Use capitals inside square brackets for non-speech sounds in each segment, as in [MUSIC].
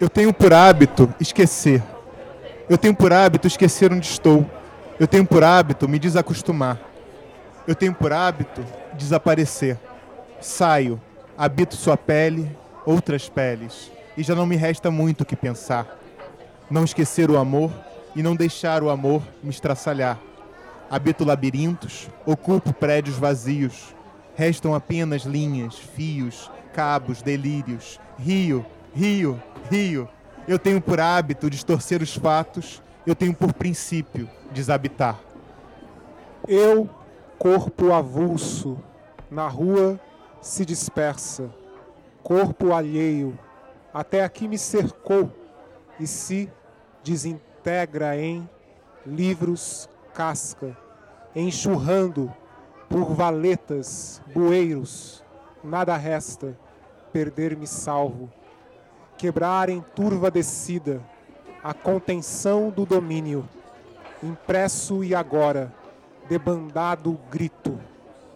Eu tenho por hábito esquecer. Eu tenho por hábito esquecer onde estou. Eu tenho por hábito me desacostumar. Eu tenho por hábito desaparecer. Saio, habito sua pele, outras peles, e já não me resta muito o que pensar. Não esquecer o amor e não deixar o amor me estraçalhar. Habito labirintos, ocupo prédios vazios. Restam apenas linhas, fios, cabos, delírios. Rio, rio, rio. Eu tenho por hábito distorcer os fatos, eu tenho por princípio desabitar. Eu, corpo avulso, na rua se dispersa, corpo alheio, até aqui me cercou e se desintegra em livros casca, enxurrando por valetas, bueiros, nada resta, perder-me salvo. Quebrar em turva descida, a contenção do domínio, impresso e agora, debandado grito,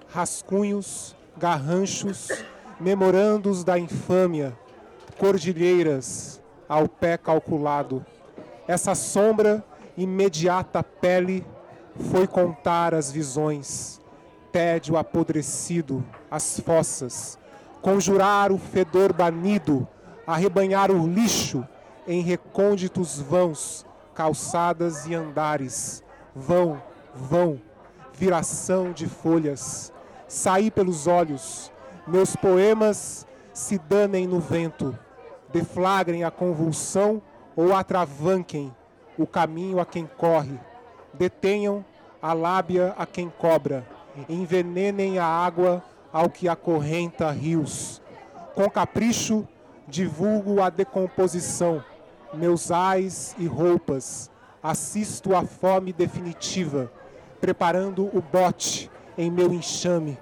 rascunhos, garranchos, memorandos da infâmia, cordilheiras ao pé calculado. Essa sombra imediata pele foi contar as visões, tédio apodrecido, as fossas, conjurar o fedor banido, arrebanhar o lixo em recônditos vãos, calçadas e andares, vão, vão, viração de folhas, sair pelos olhos, meus poemas se danem no vento, deflagrem a convulsão ou atravanquem o caminho a quem corre, detenham a lábia a quem cobra, envenenem a água ao que acorrenta rios. Com capricho, divulgo a decomposição, meus ais e roupas, assisto à fome definitiva, preparando o bote em meu enxame,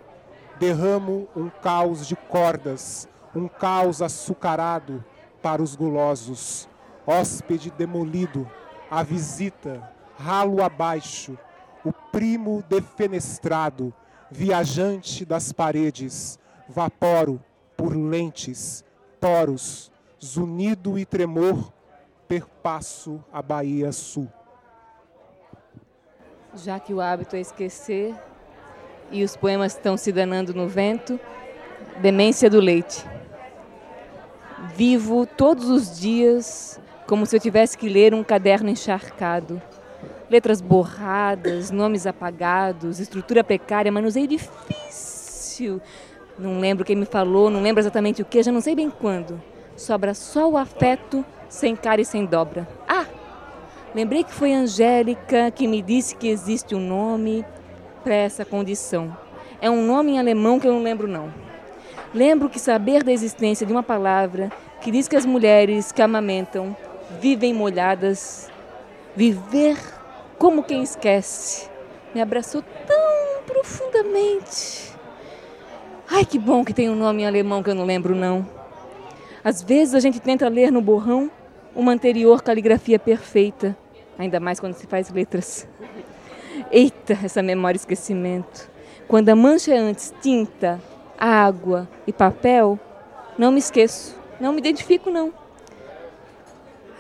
derramo um caos de cordas, um caos açucarado para os gulosos, hóspede demolido, a visita, ralo abaixo, o primo defenestrado, viajante das paredes, vaporo por lentes, poros, zunido e tremor, perpasso a Bahia Sul. Já que o hábito é esquecer e os poemas estão se danando no vento, demência do leite. Vivo todos os dias como se eu tivesse que ler um caderno encharcado. Letras borradas, nomes apagados, estrutura precária, manuseio difícil. Não lembro quem me falou, não lembro exatamente o que, já não sei bem quando. Sobra só o afeto, sem cara e sem dobra. Ah! Lembrei que foi Angélica que me disse que existe um nome para essa condição. É um nome em alemão que eu não lembro não. Lembro que saber da existência de uma palavra que diz que as mulheres que amamentam vivem molhadas, viver como quem esquece, me abraçou tão profundamente. Ai, que bom que tem um nome em alemão que eu não lembro não. Às vezes a gente tenta ler no borrão uma anterior caligrafia perfeita, ainda mais quando se faz letras. Eita, essa memória esquecimento. Quando a mancha é antes tinta, água e papel, não me esqueço, não me identifico não.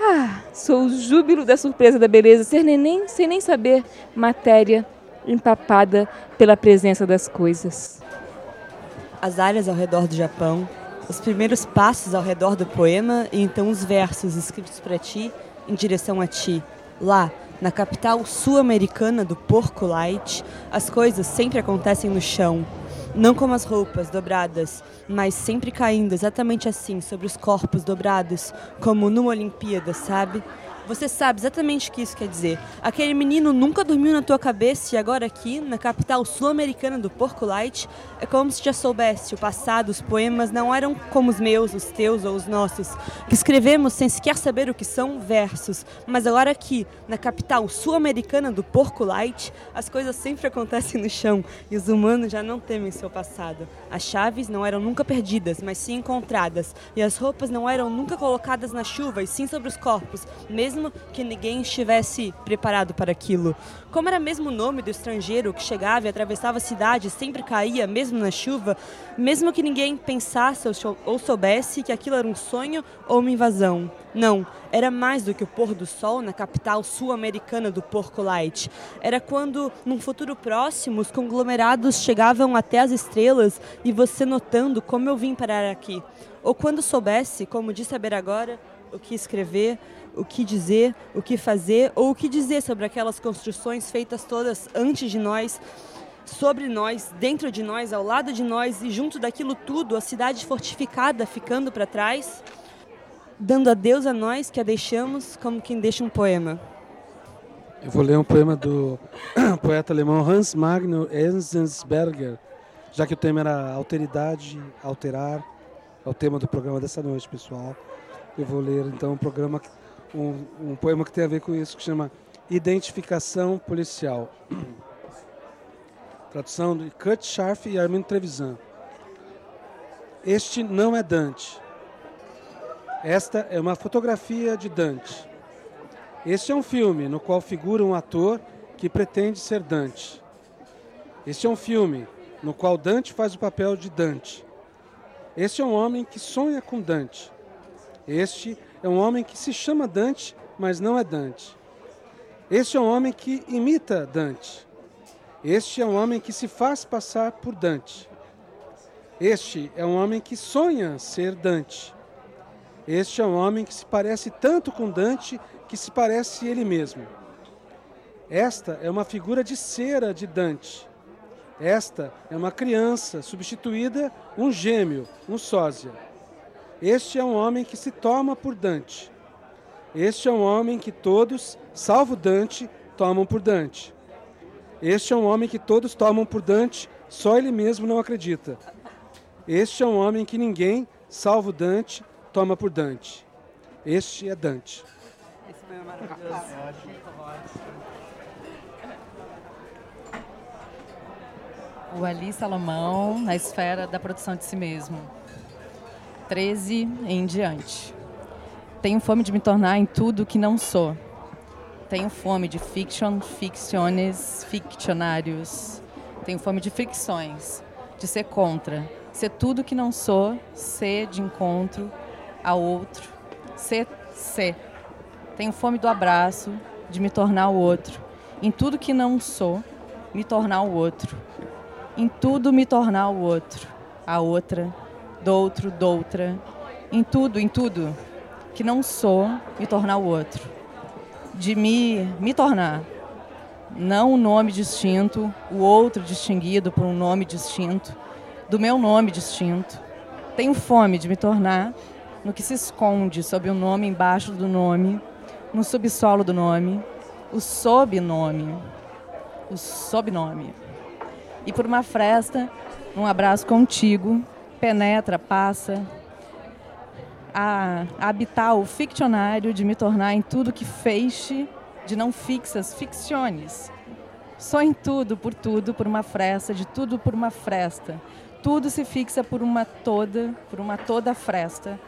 Ah, sou o júbilo da surpresa da beleza, ser neném sem nem saber matéria empapada pela presença das coisas. As áreas ao redor do Japão, os primeiros passos ao redor do poema e então os versos escritos para ti em direção a ti. Lá, na capital sul-americana do Porco Light, as coisas sempre acontecem no chão, não como as roupas dobradas, mas sempre caindo exatamente assim sobre os corpos dobrados, como numa Olimpíada, sabe? Você sabe exatamente o que isso quer dizer. Aquele menino nunca dormiu na tua cabeça e agora aqui, na capital sul-americana do Porco Light, é como se já soubesse o passado, os poemas não eram como os meus, os teus ou os nossos, que escrevemos sem sequer saber o que são versos. Mas agora aqui, na capital sul-americana do Porco Light, as coisas sempre acontecem no chão e os humanos já não temem seu passado. As chaves não eram nunca perdidas, mas sim encontradas, e as roupas não eram nunca colocadas na chuva e sim sobre os corpos, mesmo mesmo que ninguém estivesse preparado para aquilo. Como era mesmo o nome do estrangeiro que chegava e atravessava a cidade e sempre caía, mesmo na chuva, mesmo que ninguém pensasse ou soubesse que aquilo era um sonho ou uma invasão? Não, era mais do que o pôr do sol na capital sul-americana do Porco Light. Era quando, num futuro próximo, os conglomerados chegavam até as estrelas e você notando como eu vim parar aqui. Ou quando soubesse, como disse saber agora, o que escrever, o que dizer, o que fazer, ou o que dizer sobre aquelas construções feitas todas antes de nós, sobre nós, dentro de nós, ao lado de nós e junto daquilo tudo, a cidade fortificada ficando para trás, dando adeus a nós que a deixamos como quem deixa um poema. Eu vou ler um poema do [COUGHS] poeta alemão Hans Magnus Enzensberger, já que o tema era alteridade, alterar, é o tema do programa dessa noite, pessoal. Eu vou ler então um programa, um, um poema que tem a ver com isso, que chama Identificação Policial. [CLEARS THROAT] Tradução de Kurt Scharf e Armin Trevisan. Este não é Dante. Esta é uma fotografia de Dante. Este é um filme no qual figura um ator que pretende ser Dante. Este é um filme no qual Dante faz o papel de Dante. Este é um homem que sonha com Dante. Este é um homem que se chama Dante, mas não é Dante. Este é um homem que imita Dante. Este é um homem que se faz passar por Dante. Este é um homem que sonha ser Dante. Este é um homem que se parece tanto com Dante que se parece ele mesmo. Esta é uma figura de cera de Dante. Esta é uma criança substituída um gêmeo, um sósia. Este é um homem que se toma por Dante. Este é um homem que todos, salvo Dante, tomam por Dante. Este é um homem que todos tomam por Dante, só ele mesmo não acredita. Este é um homem que ninguém, salvo Dante, toma por Dante. Este é Dante. Esse foi maravilhoso. o Ali Salomão na esfera da produção de si mesmo. 13 em diante. Tenho fome de me tornar em tudo que não sou. Tenho fome de fiction, ficciones, ficcionários. Tenho fome de ficções, de ser contra, ser tudo que não sou, ser de encontro ao outro, ser ser. Tenho fome do abraço, de me tornar o outro. Em tudo que não sou, me tornar o outro em tudo me tornar o outro, a outra, do outro, doutra, em tudo, em tudo que não sou, me tornar o outro, de me, me tornar, não um nome distinto, o outro distinguido por um nome distinto, do meu nome distinto. Tenho fome de me tornar no que se esconde sob o nome embaixo do nome, no subsolo do nome, o sobnome, o sobnome e por uma fresta, um abraço contigo, penetra, passa, a, habitar o ficcionário de me tornar em tudo que feixe de não fixas, ficciones. Só em tudo, por tudo, por uma fresta, de tudo por uma fresta. Tudo se fixa por uma toda, por uma toda fresta.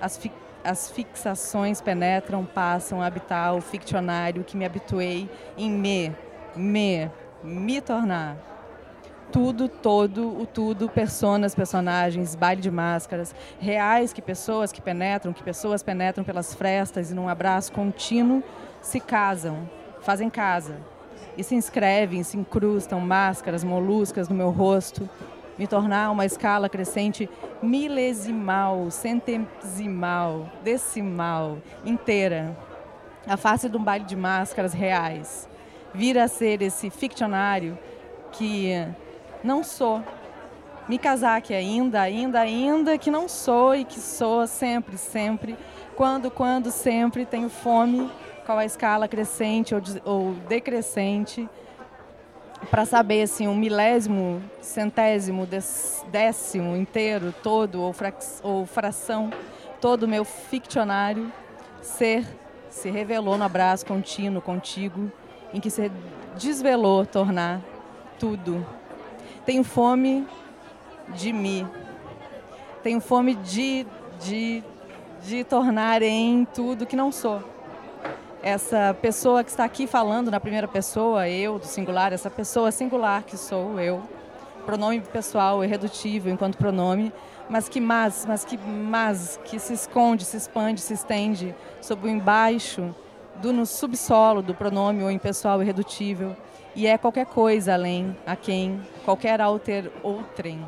As, fi, as fixações penetram, passam a habitar o ficcionário que me habituei em me, me, me tornar tudo, todo, o tudo, personas, personagens, baile de máscaras, reais que pessoas que penetram, que pessoas penetram pelas frestas e num abraço contínuo se casam, fazem casa e se inscrevem, se incrustam máscaras moluscas no meu rosto, me tornar uma escala crescente milesimal, centesimal, decimal, inteira. A face de um baile de máscaras reais. Vir a ser esse ficcionário que não sou. Mikazaki ainda, ainda, ainda que não sou e que sou sempre, sempre. Quando, quando, sempre tenho fome, qual a escala crescente ou, ou decrescente, para saber assim, um milésimo, centésimo, décimo inteiro, todo, ou, frax, ou fração, todo o meu ficcionário ser se revelou no abraço contínuo contigo, em que se desvelou tornar tudo tenho fome de mim. Tenho fome de, de, de tornar em tudo que não sou. essa pessoa que está aqui falando na primeira pessoa, eu, do singular, essa pessoa singular que sou eu, pronome pessoal irredutível enquanto pronome, mas que mas, mas que mas, que se esconde, se expande, se estende sob o embaixo do no subsolo do pronome ou impessoal irredutível e é qualquer coisa além, a quem, qualquer alter outrem,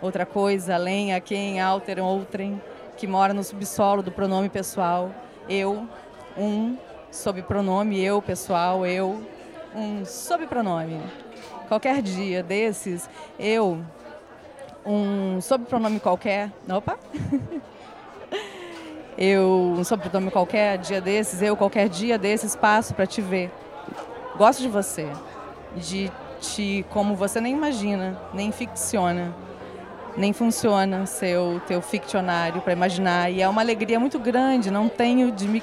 outra coisa além, a quem, alter outrem, que mora no subsolo do pronome pessoal, eu, um, sob pronome eu, pessoal, eu, um sobrenome. Qualquer dia desses, eu, um sobrenome qualquer, opa, [LAUGHS] eu, um sobrenome qualquer dia desses, eu, qualquer dia desses, passo para te ver. Gosto de você, de ti como você nem imagina, nem ficciona, nem funciona seu teu ficcionário para imaginar. E é uma alegria muito grande, não tenho de me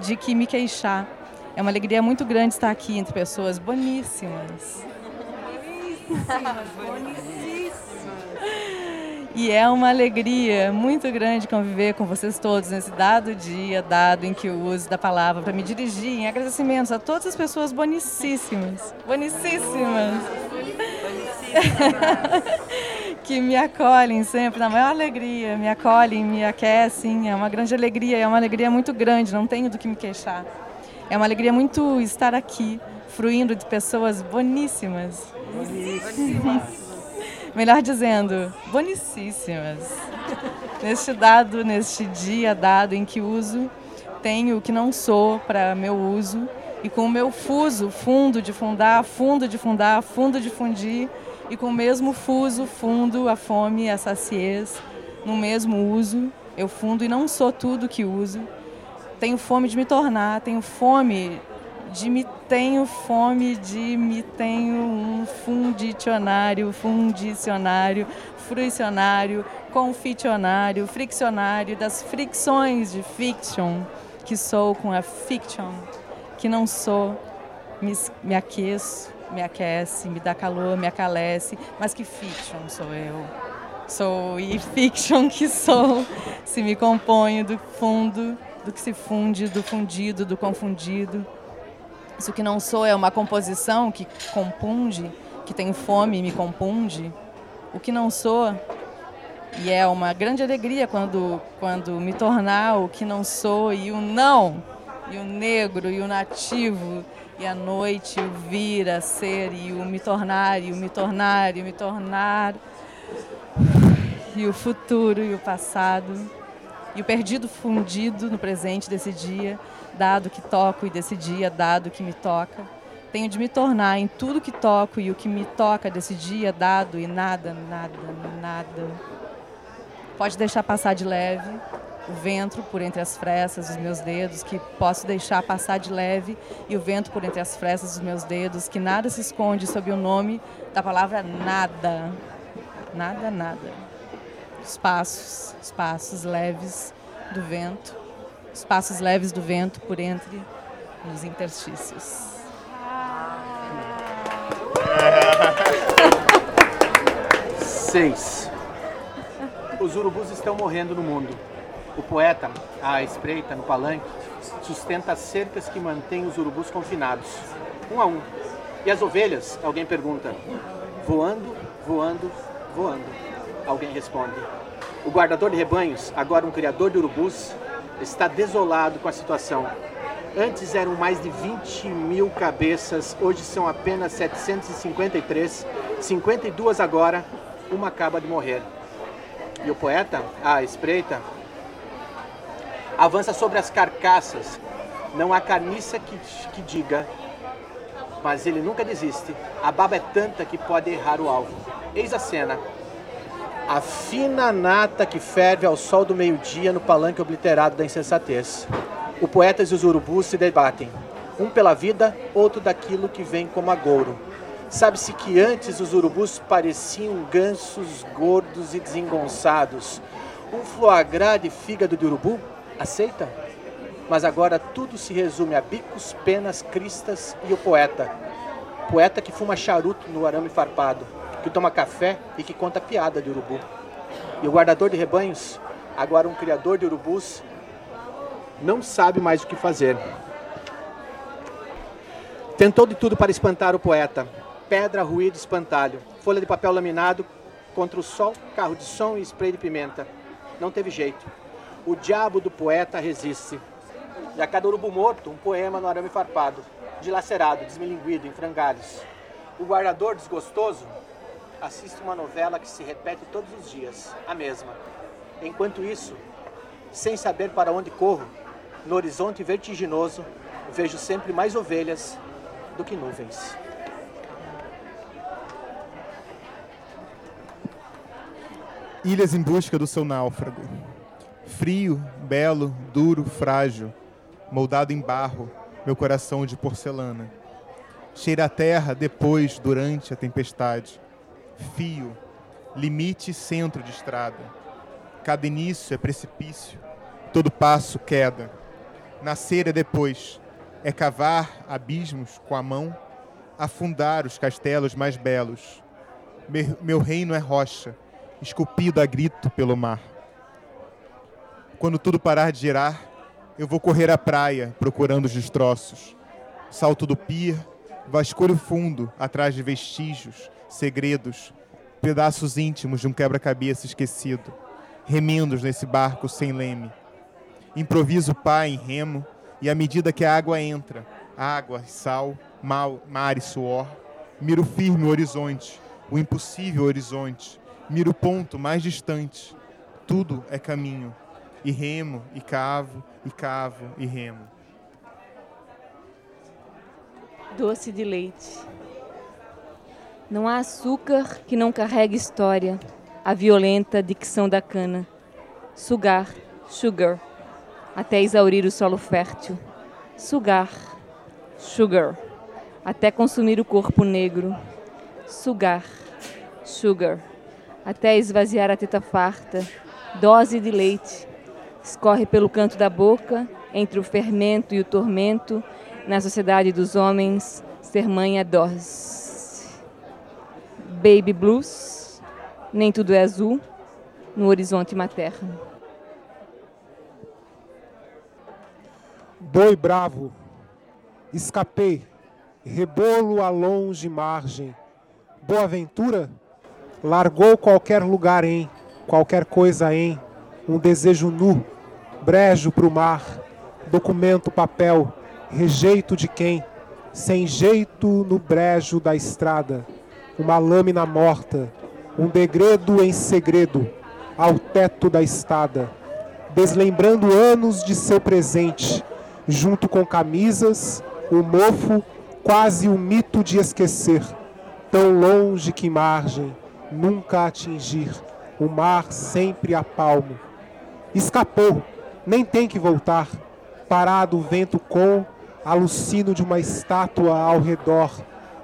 de que me queixar. É uma alegria muito grande estar aqui entre pessoas boníssimas. Boníssimas, boníssimas. E é uma alegria muito grande conviver com vocês todos nesse dado dia, dado em que eu uso da palavra para me dirigir em agradecimentos a todas as pessoas bonicíssimas. Bonicíssimas. [LAUGHS] que me acolhem sempre na maior alegria, me acolhem, me aquecem. É uma grande alegria, é uma alegria muito grande, não tenho do que me queixar. É uma alegria muito estar aqui, fruindo de pessoas boníssimas. Boníssimas melhor dizendo, bonicíssimas. neste dado, neste dia dado em que uso, tenho o que não sou para meu uso, e com o meu fuso, fundo de fundar, fundo de fundar, fundo de fundir, e com o mesmo fuso, fundo a fome a saciez, no mesmo uso, eu fundo e não sou tudo que uso. Tenho fome de me tornar, tenho fome de me tenho fome de me tenho um fundicionário, fundicionário, fruicionário, conficionário, friccionário das fricções de fiction que sou com a fiction, que não sou, me, me aqueço, me aquece, me dá calor, me acalece, mas que fiction sou eu. Sou e fiction [LAUGHS] que sou, se me componho do fundo, do que se funde, do fundido, do confundido isso que não sou é uma composição que compunge, que tem fome e me compunge. O que não sou, e é uma grande alegria quando, quando me tornar o que não sou e o não, e o negro e o nativo, e a noite, o vir a ser, e o me tornar, e o me tornar, e o me tornar, e o futuro e o passado, e o perdido fundido no presente desse dia dado que toco e desse dia, dado que me toca. Tenho de me tornar em tudo que toco e o que me toca desse dia, dado e nada, nada, nada. Pode deixar passar de leve o vento por entre as frestas dos meus dedos, que posso deixar passar de leve, e o vento por entre as frestas dos meus dedos, que nada se esconde sob o nome da palavra nada. Nada, nada. Os passos, os passos leves do vento os passos leves do vento por entre nos interstícios. [LAUGHS] Seis. Os urubus estão morrendo no mundo. O poeta, à espreita, no palanque, sustenta as cercas que mantêm os urubus confinados, um a um. E as ovelhas, alguém pergunta, voando, voando, voando. Alguém responde. O guardador de rebanhos, agora um criador de urubus, está desolado com a situação. Antes eram mais de 20 mil cabeças, hoje são apenas 753, 52 agora, uma acaba de morrer. E o poeta, a espreita, avança sobre as carcaças. Não há carniça que, que diga, mas ele nunca desiste. A baba é tanta que pode errar o alvo. Eis a cena a fina nata que ferve ao sol do meio-dia no palanque obliterado da insensatez. O poeta e os urubus se debatem, um pela vida, outro daquilo que vem como agouro. Sabe-se que antes os urubus pareciam gansos gordos e desengonçados. Um gras de fígado de urubu? Aceita? Mas agora tudo se resume a bicos, penas, cristas e o poeta. Poeta que fuma charuto no arame farpado que toma café e que conta piada de urubu. E o guardador de rebanhos, agora um criador de urubus, não sabe mais o que fazer. Tentou de tudo para espantar o poeta. Pedra, ruído, espantalho. Folha de papel laminado contra o sol, carro de som e spray de pimenta. Não teve jeito. O diabo do poeta resiste. E a cada urubu morto, um poema no arame farpado, dilacerado, desmilinguido, em frangalhos. O guardador desgostoso assiste uma novela que se repete todos os dias, a mesma. Enquanto isso, sem saber para onde corro, no horizonte vertiginoso, vejo sempre mais ovelhas do que nuvens. Ilhas em busca do seu náufrago. Frio, belo, duro, frágil, moldado em barro, meu coração de porcelana. Cheira a terra depois, durante a tempestade. Fio, limite centro de estrada. Cada início é precipício, todo passo queda. Nascer é depois, é cavar abismos com a mão, afundar os castelos mais belos. Meu reino é rocha, esculpido a grito pelo mar. Quando tudo parar de girar, eu vou correr à praia procurando os destroços. Salto do pier, vasculho fundo atrás de vestígios, segredos, pedaços íntimos de um quebra-cabeça esquecido, remendos nesse barco sem leme. Improviso pá em remo e à medida que a água entra, água, sal, mal, mar e suor, miro firme o horizonte, o impossível horizonte, miro o ponto mais distante. Tudo é caminho, e remo, e cavo, e cavo, e remo. Doce de leite. Não há açúcar que não carregue história, a violenta dicção da cana. Sugar, sugar, até exaurir o solo fértil. Sugar, sugar, até consumir o corpo negro. Sugar, sugar, até esvaziar a teta farta. Dose de leite, escorre pelo canto da boca, entre o fermento e o tormento, na sociedade dos homens, ser mãe é dose. Baby blues, nem tudo é azul, no horizonte materno. Boi bravo, escapei, rebolo a longe margem. Boa ventura, largou qualquer lugar em, qualquer coisa em, um desejo nu, brejo para o mar, documento, papel, rejeito de quem, sem jeito no brejo da estrada, uma lâmina morta, um degredo em segredo, ao teto da estada, deslembrando anos de seu presente, junto com camisas, o mofo, quase o mito de esquecer, tão longe que margem, nunca atingir, o mar sempre a palmo. Escapou, nem tem que voltar. Parado o vento com, alucino de uma estátua ao redor.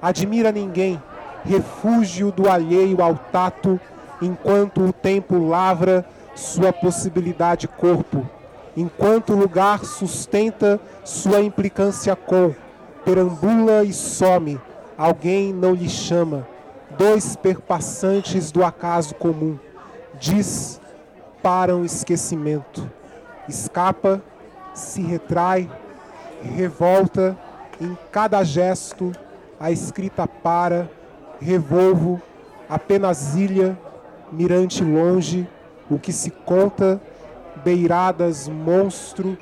Admira ninguém, refúgio do alheio ao tato, enquanto o tempo lavra sua possibilidade corpo, enquanto o lugar sustenta sua implicância com, perambula e some, alguém não lhe chama, dois perpassantes do acaso comum, diz para um esquecimento. Escapa, se retrai, revolta, em cada gesto a escrita para, revolvo, apenas ilha, mirante longe, o que se conta, beiradas monstro,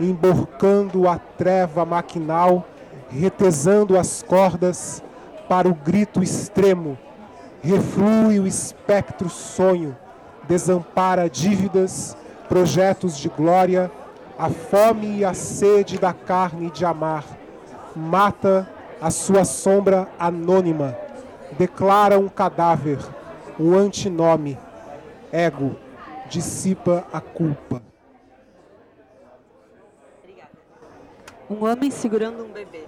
emborcando a treva maquinal, retesando as cordas para o grito extremo, reflui o espectro sonho, desampara dívidas, projetos de glória, a fome e a sede da carne de amar, mata a sua sombra anônima, declara um cadáver, um antinome, ego, dissipa a culpa. Um homem segurando um bebê.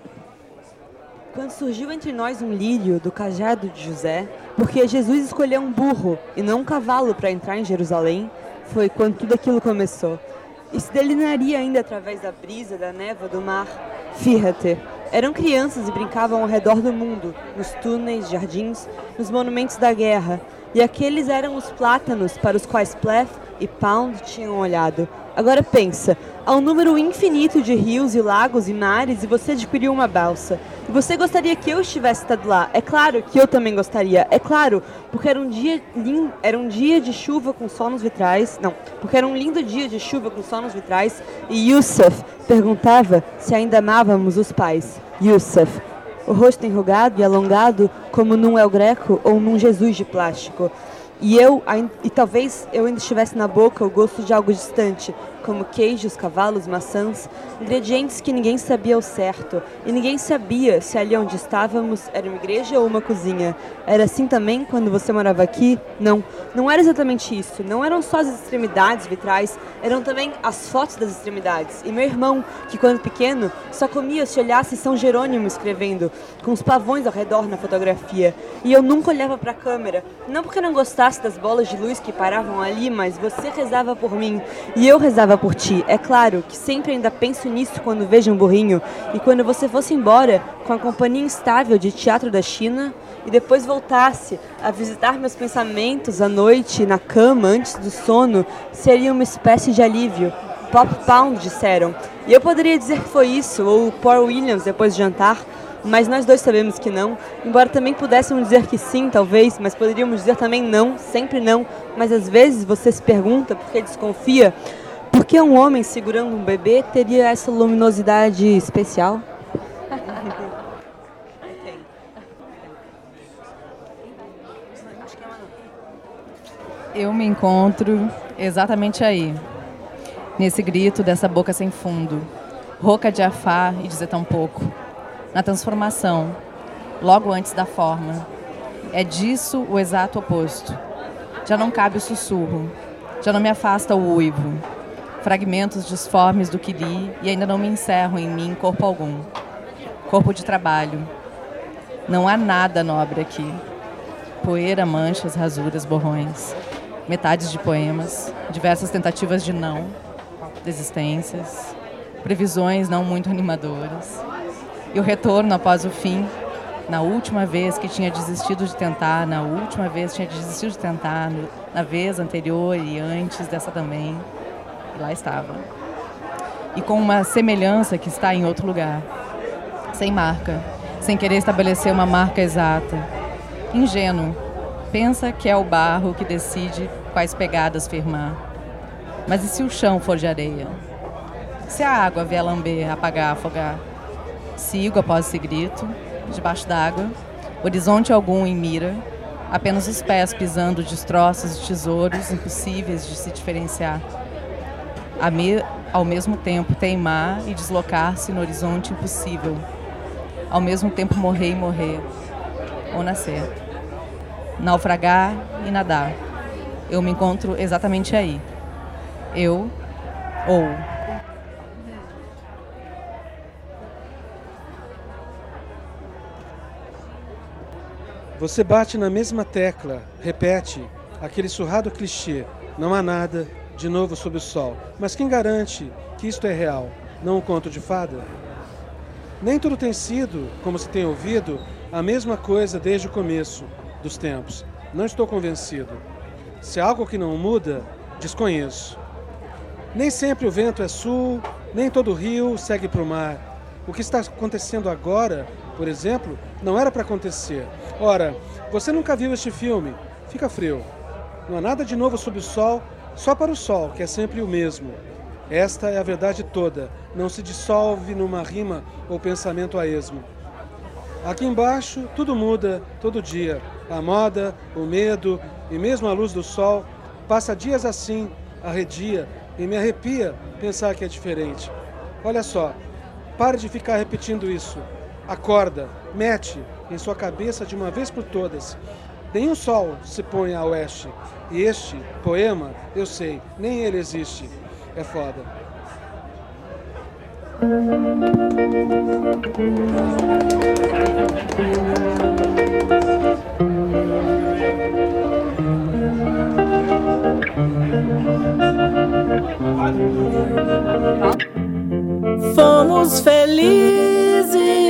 Quando surgiu entre nós um lírio do cajado de José, porque Jesus escolheu um burro e não um cavalo para entrar em Jerusalém, foi quando tudo aquilo começou. E se delinearia ainda através da brisa, da névoa, do mar. Fíjate, eram crianças e brincavam ao redor do mundo, nos túneis, jardins, nos monumentos da guerra. E aqueles eram os plátanos para os quais Pleth e Pound tinham olhado. Agora pensa, há um número infinito de rios e lagos e mares e você adquiriu uma balsa. Você gostaria que eu estivesse estado lá? É claro que eu também gostaria. É claro, porque era um dia lindo, era um dia de chuva com sol nos vitrais. Não, porque era um lindo dia de chuva com sol nos vitrais e Yusuf perguntava se ainda amávamos os pais. Yusuf, o rosto enrugado e alongado como num El Greco ou num Jesus de plástico. E eu, e talvez eu ainda estivesse na boca o gosto de algo distante, como queijos, cavalos, maçãs, ingredientes que ninguém sabia ao certo, e ninguém sabia se ali onde estávamos era uma igreja ou uma cozinha. Era assim também quando você morava aqui? Não, não era exatamente isso. Não eram só as extremidades vitrais, eram também as fotos das extremidades. E meu irmão, que quando pequeno só comia se olhasse São Jerônimo escrevendo, com os pavões ao redor na fotografia. E eu nunca olhava para a câmera, não porque não gostasse das bolas de luz que paravam ali, mas você rezava por mim e eu rezava por ti. É claro que sempre ainda penso nisso quando vejo um burrinho. E quando você fosse embora com a companhia instável de teatro da China e depois voltasse a visitar meus pensamentos à noite na cama antes do sono, seria uma espécie de alívio. Pop Pound, disseram. E eu poderia dizer que foi isso, ou Paul Williams depois de jantar, mas nós dois sabemos que não. Embora também pudéssemos dizer que sim, talvez, mas poderíamos dizer também não, sempre não. Mas às vezes você se pergunta porque desconfia por que um homem segurando um bebê teria essa luminosidade especial? Eu me encontro exatamente aí, nesse grito dessa boca sem fundo, rouca de afar e dizer tão pouco, na transformação, logo antes da forma. É disso o exato oposto. Já não cabe o sussurro, já não me afasta o uivo, fragmentos disformes do que li e ainda não me encerro em mim corpo algum. Corpo de trabalho. Não há nada nobre aqui. Poeira, manchas, rasuras, borrões. Metades de poemas, diversas tentativas de não, desistências, previsões não muito animadoras. E o retorno após o fim, na última vez que tinha desistido de tentar, na última vez que tinha desistido de tentar, na vez anterior e antes dessa também lá estava. E com uma semelhança que está em outro lugar, sem marca, sem querer estabelecer uma marca exata. Ingênuo, pensa que é o barro que decide quais pegadas firmar. Mas e se o chão for de areia? Se a água vier lamber, apagar, afogar? Sigo após esse grito, debaixo d'água, horizonte algum em mira, apenas os pés pisando destroços de tesouros impossíveis de se diferenciar me, ao mesmo tempo teimar e deslocar-se no horizonte impossível, ao mesmo tempo morrer e morrer, ou nascer, naufragar e nadar. Eu me encontro exatamente aí. Eu ou Você bate na mesma tecla, repete aquele surrado clichê: não há nada, de novo sob o sol. Mas quem garante que isto é real, não um conto de fada? Nem tudo tem sido, como se tem ouvido, a mesma coisa desde o começo dos tempos. Não estou convencido. Se há algo que não muda, desconheço. Nem sempre o vento é sul, nem todo rio segue para o mar. O que está acontecendo agora, por exemplo, não era para acontecer. Ora, você nunca viu este filme? Fica frio. Não há nada de novo sob o sol só para o sol, que é sempre o mesmo. Esta é a verdade toda, não se dissolve numa rima ou pensamento a esmo. Aqui embaixo, tudo muda todo dia. A moda, o medo e mesmo a luz do sol passa dias assim, arredia e me arrepia pensar que é diferente. Olha só, pare de ficar repetindo isso. Acorda, mete em sua cabeça de uma vez por todas Nenhum sol se põe a oeste. E este poema, eu sei, nem ele existe. É foda. Fomos felizes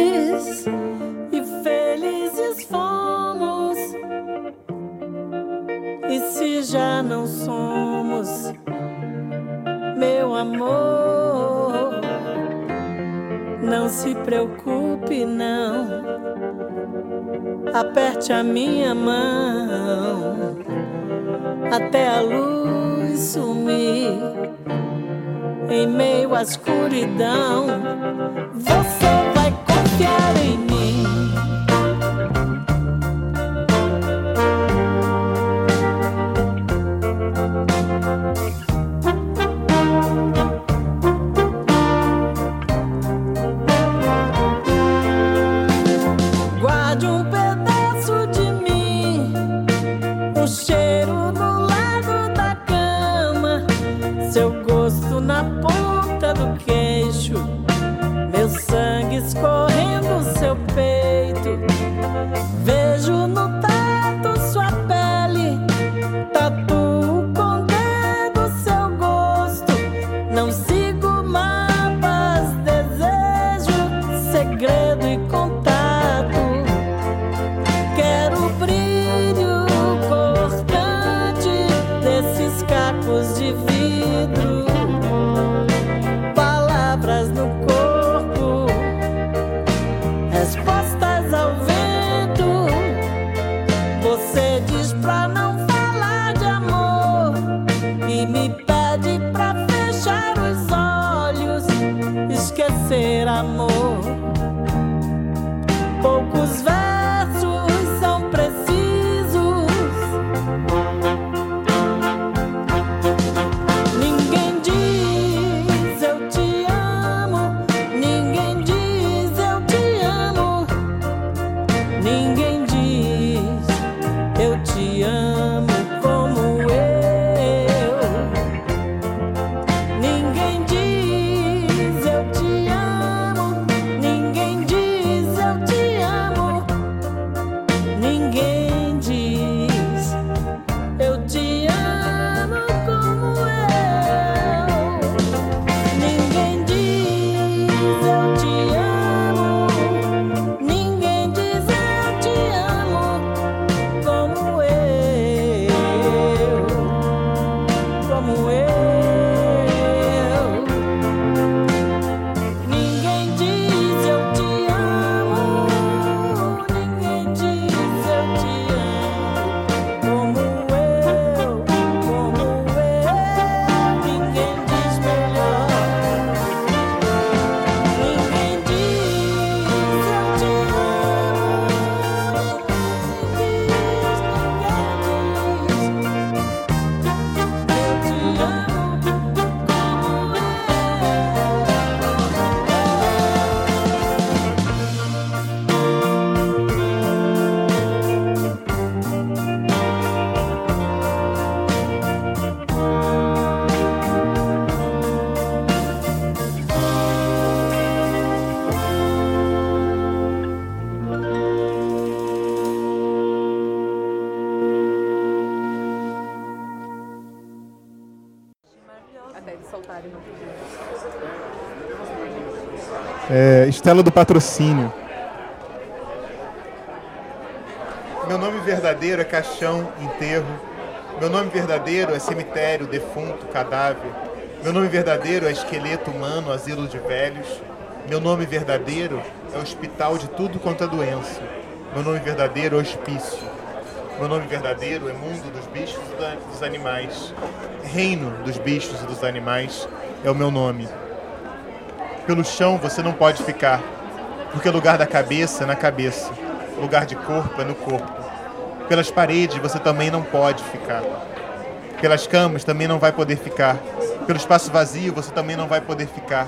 Já não somos, meu amor? Não se preocupe, não. Aperte a minha mão até a luz sumir em meio à escuridão. Você vai confiar em Estela do Patrocínio. Meu nome verdadeiro é caixão, enterro. Meu nome verdadeiro é cemitério, defunto, cadáver. Meu nome verdadeiro é esqueleto humano, asilo de velhos. Meu nome verdadeiro é hospital de tudo quanto é doença. Meu nome verdadeiro é hospício. Meu nome verdadeiro é mundo dos bichos e dos animais. Reino dos bichos e dos animais é o meu nome. Pelo chão você não pode ficar, porque o lugar da cabeça é na cabeça, o lugar de corpo é no corpo. Pelas paredes você também não pode ficar. Pelas camas também não vai poder ficar. Pelo espaço vazio você também não vai poder ficar.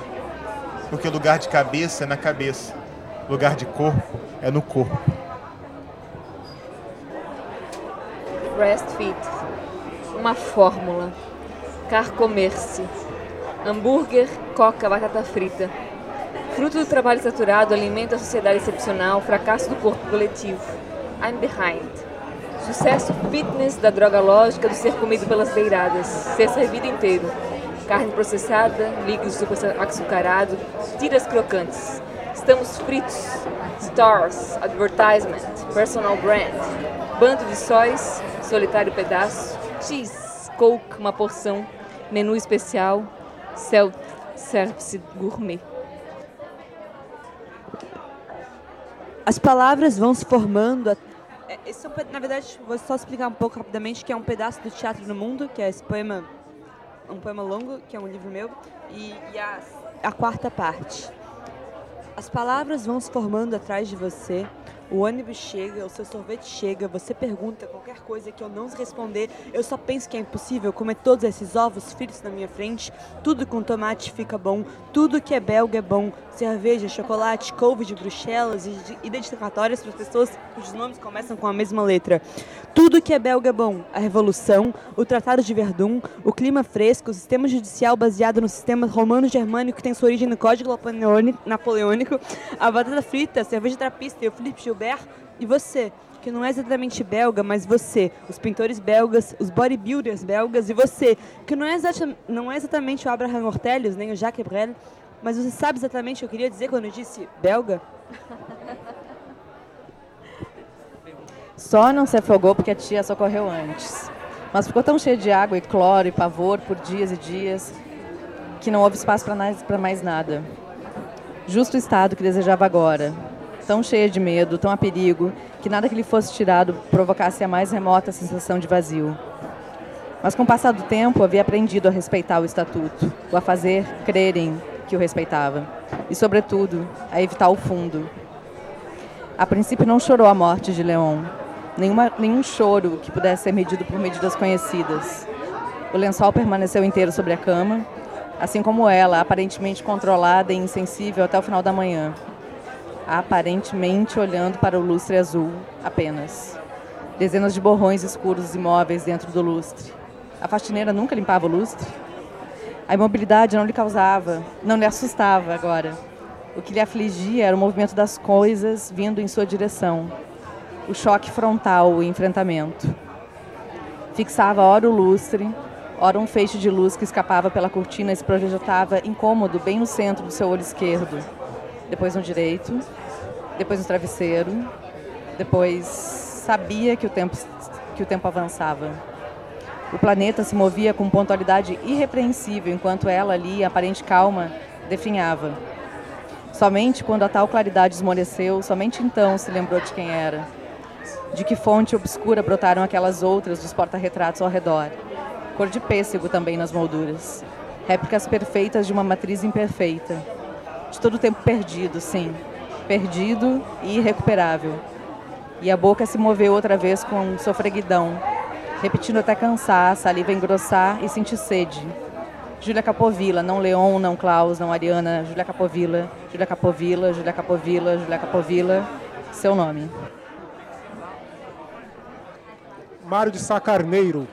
Porque o lugar de cabeça é na cabeça, o lugar de corpo é no corpo. Breastfeed. Uma fórmula. Carcomer-se. Hambúrguer, coca, batata frita. Fruto do trabalho saturado, alimento da sociedade excepcional, fracasso do corpo coletivo. I'm behind. Sucesso fitness da droga lógica do ser comido pelas beiradas, ser servido inteiro. Carne processada, líquido super açucarado, tiras crocantes. Estamos fritos. Stars, advertisement, personal brand. Bando de sóis, solitário pedaço. Cheese, coke, uma porção. Menu especial. Self-service gourmet. As palavras vão se formando. a- é, esse é um na verdade, vou só explicar um pouco rapidamente que é um pedaço do Teatro no Mundo, que é esse poema, um poema longo, que é um livro meu, e, e a, a quarta parte. As palavras vão se formando atrás de você. O ônibus chega, o seu sorvete chega, você pergunta qualquer coisa que eu não responder. Eu só penso que é impossível comer todos esses ovos fritos na minha frente. Tudo com tomate fica bom. Tudo que é belga é bom. Cerveja, chocolate, couve de Bruxelas e de- identificatórias para as pessoas cujos nomes começam com a mesma letra. Tudo que é belga é bom. A Revolução, o Tratado de Verdun, o clima fresco, o sistema judicial baseado no sistema romano-germânico que tem sua origem no Código Napoleônico, a batata frita, a cerveja trapista e o Felipe Gilbert. E você, que não é exatamente belga, mas você, os pintores belgas, os bodybuilders belgas, e você, que não é, não é exatamente o Abraham Ortelius, nem o Jacques Brel, mas você sabe exatamente o que eu queria dizer quando eu disse belga? Só não se afogou porque a tia socorreu antes. Mas ficou tão cheia de água e cloro e pavor por dias e dias que não houve espaço para mais, nada. Justo o estado que desejava agora. Tão cheia de medo, tão a perigo, que nada que lhe fosse tirado provocasse a mais remota sensação de vazio. Mas com o passar do tempo havia aprendido a respeitar o estatuto, o a fazer crerem que o respeitava. E, sobretudo, a evitar o fundo, a princípio não chorou a morte de Leon. Nenhuma, nenhum choro que pudesse ser medido por medidas conhecidas. O lençol permaneceu inteiro sobre a cama, assim como ela, aparentemente controlada e insensível até o final da manhã. Aparentemente olhando para o lustre azul, apenas. Dezenas de borrões escuros imóveis dentro do lustre. A faxineira nunca limpava o lustre? A imobilidade não lhe causava, não lhe assustava agora. O que lhe afligia era o movimento das coisas vindo em sua direção. O choque frontal, o enfrentamento. Fixava ora o lustre, ora um feixe de luz que escapava pela cortina e se projetava incômodo bem no centro do seu olho esquerdo. Depois no direito, depois no travesseiro, depois sabia que o tempo, que o tempo avançava. O planeta se movia com pontualidade irrepreensível enquanto ela ali, aparente calma, definhava. Somente quando a tal claridade esmoreceu, somente então se lembrou de quem era. De que fonte obscura brotaram aquelas outras dos porta-retratos ao redor. Cor de pêssego também nas molduras. Réplicas perfeitas de uma matriz imperfeita. De todo o tempo perdido, sim. Perdido e irrecuperável. E a boca se moveu outra vez com sofreguidão, repetindo até cansar, a saliva engrossar e sentir sede. Júlia Capovilla, não Leon, não Klaus, não Ariana, Júlia Capovilla, Júlia Capovilla, Júlia Capovilla, Júlia Capovilla, seu nome. Mário de Sá Carneiro.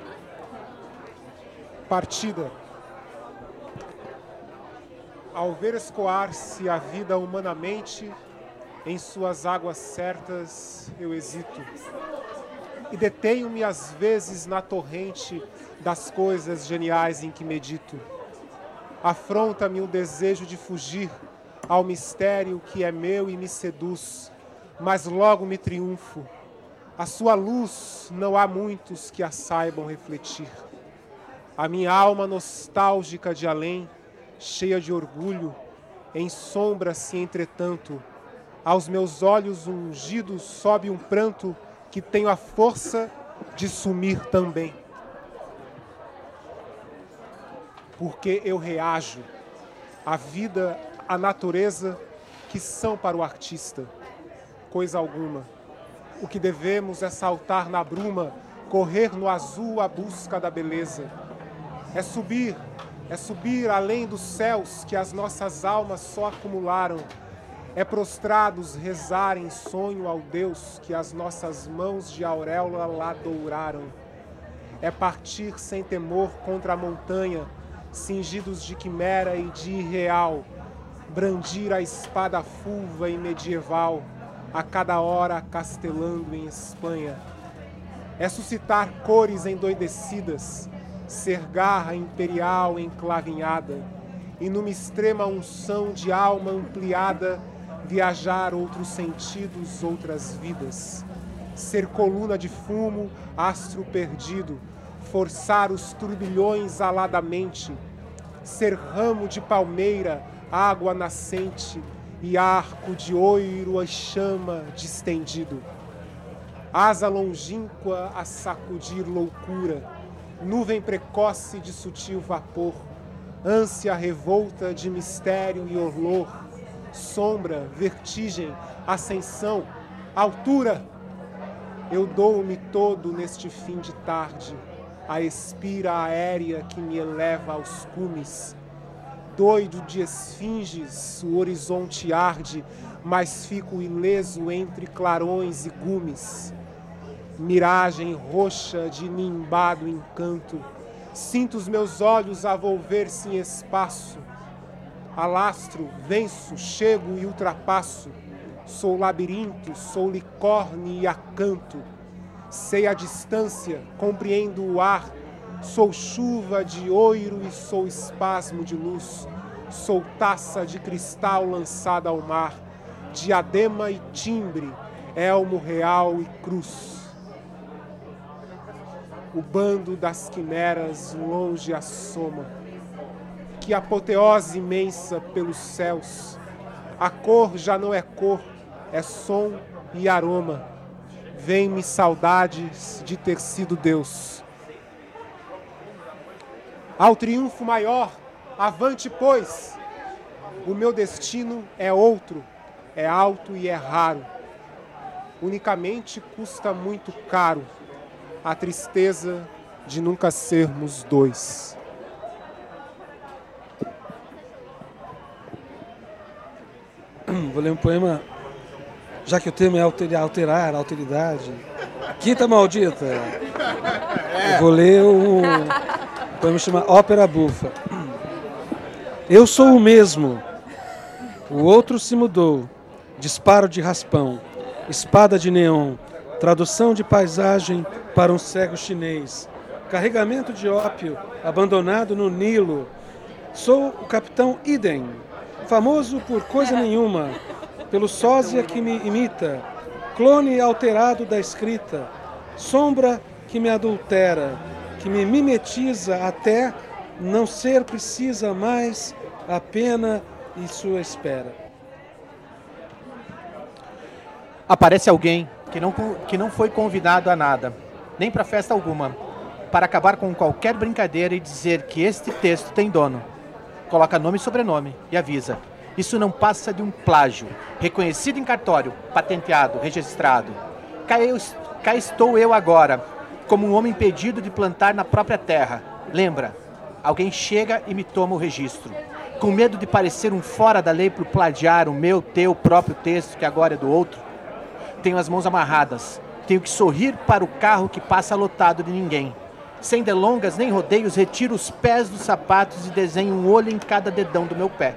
Partida. Ao ver escoar-se a vida humanamente, em suas águas certas eu hesito. E detenho-me às vezes na torrente das coisas geniais em que medito. Afronta-me o desejo de fugir ao mistério que é meu e me seduz, mas logo me triunfo. A sua luz não há muitos que a saibam refletir. A minha alma nostálgica de além, cheia de orgulho, ensombra-se entretanto. Aos meus olhos ungidos sobe um pranto que tenho a força de sumir também. Porque eu reajo à vida, à natureza, que são para o artista coisa alguma. O que devemos é saltar na bruma, correr no azul à busca da beleza. É subir, é subir além dos céus que as nossas almas só acumularam. É prostrados rezar em sonho ao Deus que as nossas mãos de auréola lá douraram. É partir sem temor contra a montanha, cingidos de quimera e de irreal. Brandir a espada fulva e medieval, a cada hora castelando em Espanha. É suscitar cores endoidecidas, ser garra imperial enclavinhada, e numa extrema unção de alma ampliada, viajar outros sentidos, outras vidas. Ser coluna de fumo, astro perdido, forçar os turbilhões aladamente, ser ramo de palmeira, água nascente, e arco de oiro a chama distendido. Asa longínqua a sacudir loucura, nuvem precoce de sutil vapor, ânsia revolta de mistério e horror, sombra, vertigem, ascensão, altura. Eu dou-me todo neste fim de tarde, a espira aérea que me eleva aos cumes. Doido de esfinges, o horizonte arde, mas fico ileso entre clarões e gumes. Miragem roxa de nimbado encanto, sinto os meus olhos a volver-se em espaço. Alastro, venço, chego e ultrapasso. Sou labirinto, sou licorne e acanto. Sei a distância, compreendo o ar. Sou chuva de oiro e sou espasmo de luz. Sou taça de cristal lançada ao mar. Diadema e timbre, elmo real e cruz. O bando das quimeras longe assoma. Que apoteose imensa pelos céus. A cor já não é cor, é som e aroma. Vem-me saudades de ter sido Deus. Ao triunfo maior, avante, pois. O meu destino é outro, é alto e é raro. Unicamente custa muito caro a tristeza de nunca sermos dois. Vou ler um poema, já que o tema é alterar, alterar alteridade. Quinta maldita. Eu vou ler um poema que chama Ópera Bufa. Eu sou o mesmo. O outro se mudou. Disparo de raspão. Espada de neon. Tradução de paisagem para um cego chinês. Carregamento de ópio abandonado no Nilo. Sou o capitão Idem, famoso por coisa nenhuma, pelo sósia que me imita, clone alterado da escrita, sombra que me adultera, que me mimetiza até não ser precisa mais a pena e sua espera. Aparece alguém que não, que não foi convidado a nada, nem para festa alguma, para acabar com qualquer brincadeira e dizer que este texto tem dono. Coloca nome e sobrenome e avisa. Isso não passa de um plágio, reconhecido em cartório, patenteado, registrado. Cá, eu- cá estou eu agora, como um homem impedido de plantar na própria terra. Lembra, alguém chega e me toma o registro. Com medo de parecer um fora da lei por plagiar o meu, teu próprio texto, que agora é do outro, tenho as mãos amarradas. Tenho que sorrir para o carro que passa lotado de ninguém. Sem delongas nem rodeios, retiro os pés dos sapatos e desenho um olho em cada dedão do meu pé.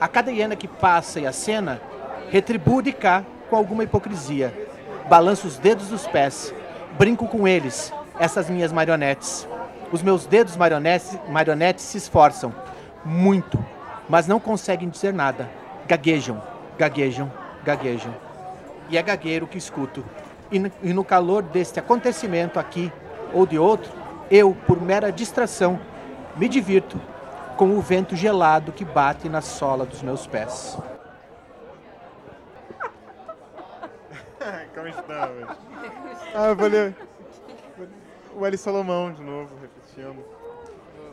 A cada hiena que passa e acena, retribuo de cá com alguma hipocrisia. Balanço os dedos dos pés, brinco com eles, essas minhas marionetes. Os meus dedos marionetes, marionetes se esforçam, muito, mas não conseguem dizer nada. Gaguejam, gaguejam, gaguejam e é gagueiro que escuto. E no, calor deste acontecimento aqui ou de outro, eu, por mera distração, me divirto com o vento gelado que bate na sola dos meus pés. [LAUGHS] Como estamos? Ah, eu vou ler. O Ali Salomão de novo, repetindo.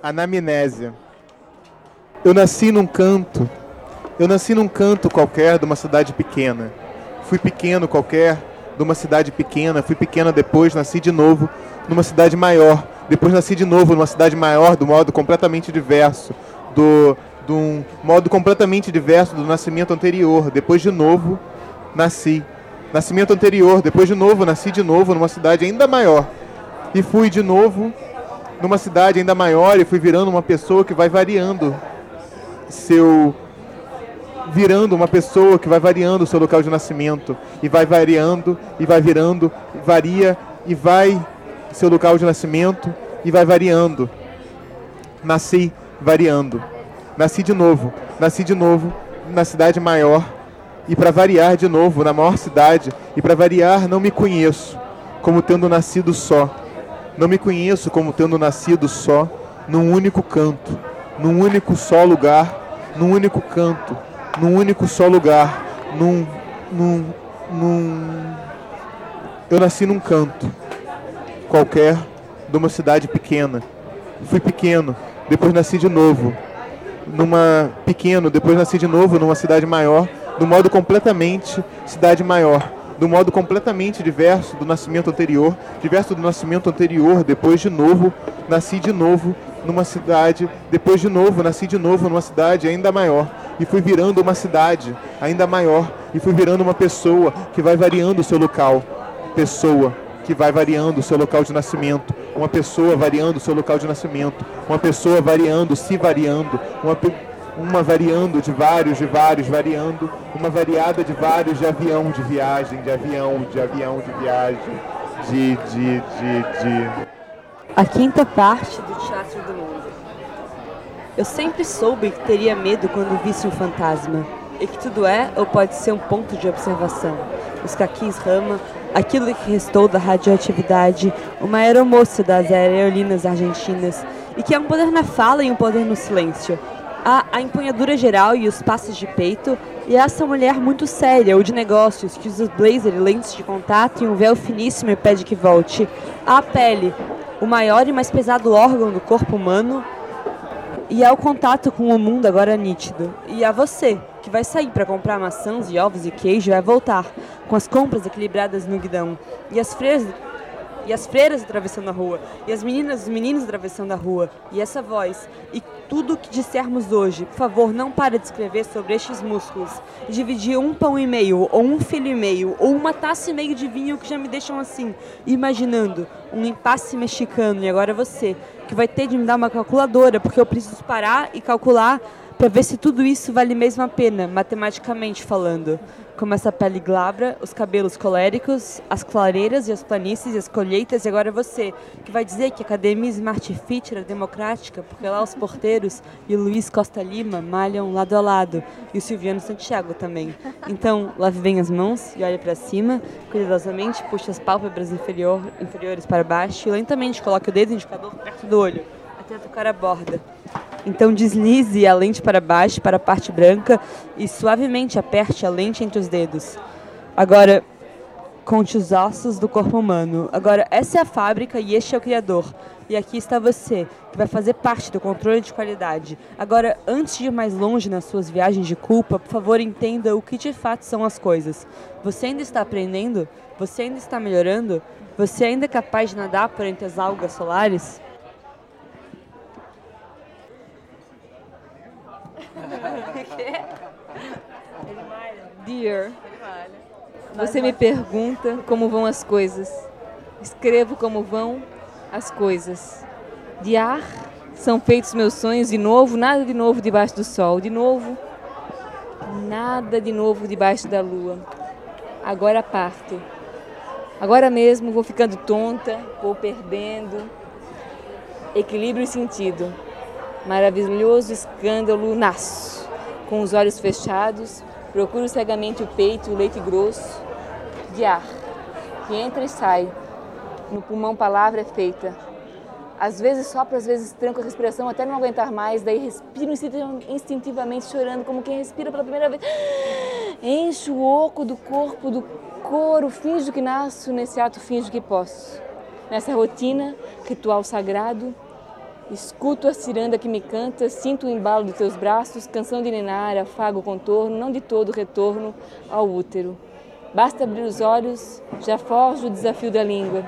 Anamnésia. Eu nasci num canto. Eu nasci num canto qualquer de uma cidade pequena. Fui pequeno qualquer de uma cidade pequena. Fui pequena depois, nasci de novo numa cidade maior. Depois nasci de novo numa cidade maior, do modo completamente diverso. Do, de um modo completamente diverso do nascimento anterior. Depois de novo, nasci. Nascimento anterior, depois de novo, nasci de novo numa cidade ainda maior. E fui de novo numa cidade ainda maior e fui virando uma pessoa que vai variando seu virando uma pessoa que vai variando o seu local de nascimento e vai variando e vai virando, varia e vai seu local de nascimento e vai variando. Nasci variando. Nasci de novo, nasci de novo na cidade maior e para variar de novo na maior cidade e para variar não me conheço como tendo nascido só. Não me conheço como tendo nascido só num único canto, num único só lugar, num único canto, num único só lugar, num, num, num. Eu nasci num canto qualquer de uma cidade pequena. Fui pequeno, depois nasci de novo. Numa pequeno, depois nasci de novo numa cidade maior, do modo completamente cidade maior, do modo completamente diverso do nascimento anterior, diverso do nascimento anterior, depois de novo, nasci de novo numa cidade, depois de novo, nasci de novo numa cidade ainda maior e fui virando uma cidade ainda maior e fui virando uma pessoa que vai variando o seu local, pessoa que vai variando o seu local de nascimento, uma pessoa variando o seu local de nascimento, uma pessoa variando, se variando, uma, uma variando de vários, de vários, variando, uma variada de vários de avião, de viagem, de avião, de avião, de viagem, de, de, de, de... A quinta parte do Teatro do Mundo. Eu sempre soube que teria medo quando visse um fantasma. E que tudo é ou pode ser um ponto de observação. Os caquins rama, aquilo que restou da radioatividade, uma aeromoça das aerolíneas argentinas. E que há um poder na fala e um poder no silêncio. Há a empunhadura geral e os passos de peito, e essa mulher muito séria ou de negócios que usa blazer e lentes de contato e um véu finíssimo e pede que volte. Há a pele, o maior e mais pesado órgão do corpo humano, e há o contato com o mundo agora nítido. E há você, que vai sair para comprar maçãs e ovos e queijo vai voltar, com as compras equilibradas no guidão. E as freiras, e as freiras atravessando a rua, e as meninas e os meninos atravessando a rua, e essa voz, e tudo o que dissermos hoje, por favor, não pare de escrever sobre estes músculos. E dividir um pão e meio, ou um filho e meio, ou uma taça e meio de vinho que já me deixam assim, imaginando um impasse mexicano, e agora você, que vai ter de me dar uma calculadora, porque eu preciso parar e calcular para ver se tudo isso vale mesmo a pena, matematicamente falando. Como essa pele glabra, os cabelos coléricos, as clareiras e as planícies as colheitas, e agora você, que vai dizer que a Academia Smart Fit era democrática, porque lá os porteiros e o Luiz Costa Lima malham lado a lado, e o Silviano Santiago também. Então, lave bem as mãos e olhe para cima, cuidadosamente puxe as pálpebras inferior, inferiores para baixo e lentamente coloque o dedo indicador perto do olho, até tocar a borda. Então deslize a lente para baixo, para a parte branca, e suavemente aperte a lente entre os dedos. Agora, conte os ossos do corpo humano. Agora, essa é a fábrica e este é o criador. E aqui está você, que vai fazer parte do controle de qualidade. Agora, antes de ir mais longe nas suas viagens de culpa, por favor, entenda o que de fato são as coisas. Você ainda está aprendendo? Você ainda está melhorando? Você ainda é capaz de nadar por entre as algas solares? [LAUGHS] Dear, você me pergunta como vão as coisas. Escrevo como vão as coisas. De ar são feitos meus sonhos de novo, nada de novo debaixo do sol. De novo, nada de novo debaixo da lua. Agora parto. Agora mesmo vou ficando tonta, vou perdendo equilíbrio e sentido. Maravilhoso escândalo nasço. Com os olhos fechados, procuro cegamente o peito o leite grosso de ar, que entra e sai. No pulmão palavra é feita. Às vezes sopro, às vezes tranco a respiração até não aguentar mais, daí respiro instinti- instintivamente chorando, como quem respira pela primeira vez. Encho o oco do corpo, do couro, finjo que nasço, nesse ato finjo que posso. Nessa rotina, ritual sagrado, Escuto a ciranda que me canta, sinto o embalo de teus braços, canção de ninar, afago o contorno, não de todo retorno ao útero. Basta abrir os olhos, já forjo o desafio da língua,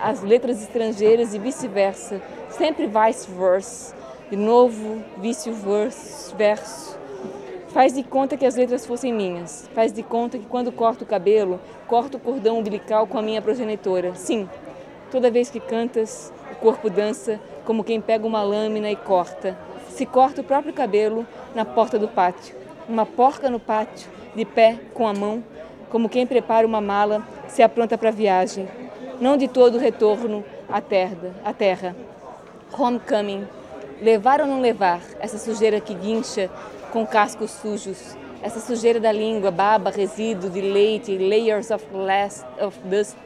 as letras estrangeiras e vice-versa, sempre vice-versa, de novo vice-verso, verso. Faz de conta que as letras fossem minhas, faz de conta que quando corto o cabelo, corto o cordão umbilical com a minha progenitora. Sim, toda vez que cantas, o corpo dança como quem pega uma lâmina e corta. Se corta o próprio cabelo na porta do pátio. Uma porca no pátio, de pé, com a mão, como quem prepara uma mala, se apronta para a viagem. Não de todo retorno à terra. À terra. Homecoming. Levar ou não levar essa sujeira que guincha com cascos sujos, essa sujeira da língua, baba, resíduo de leite, layers of, of dust,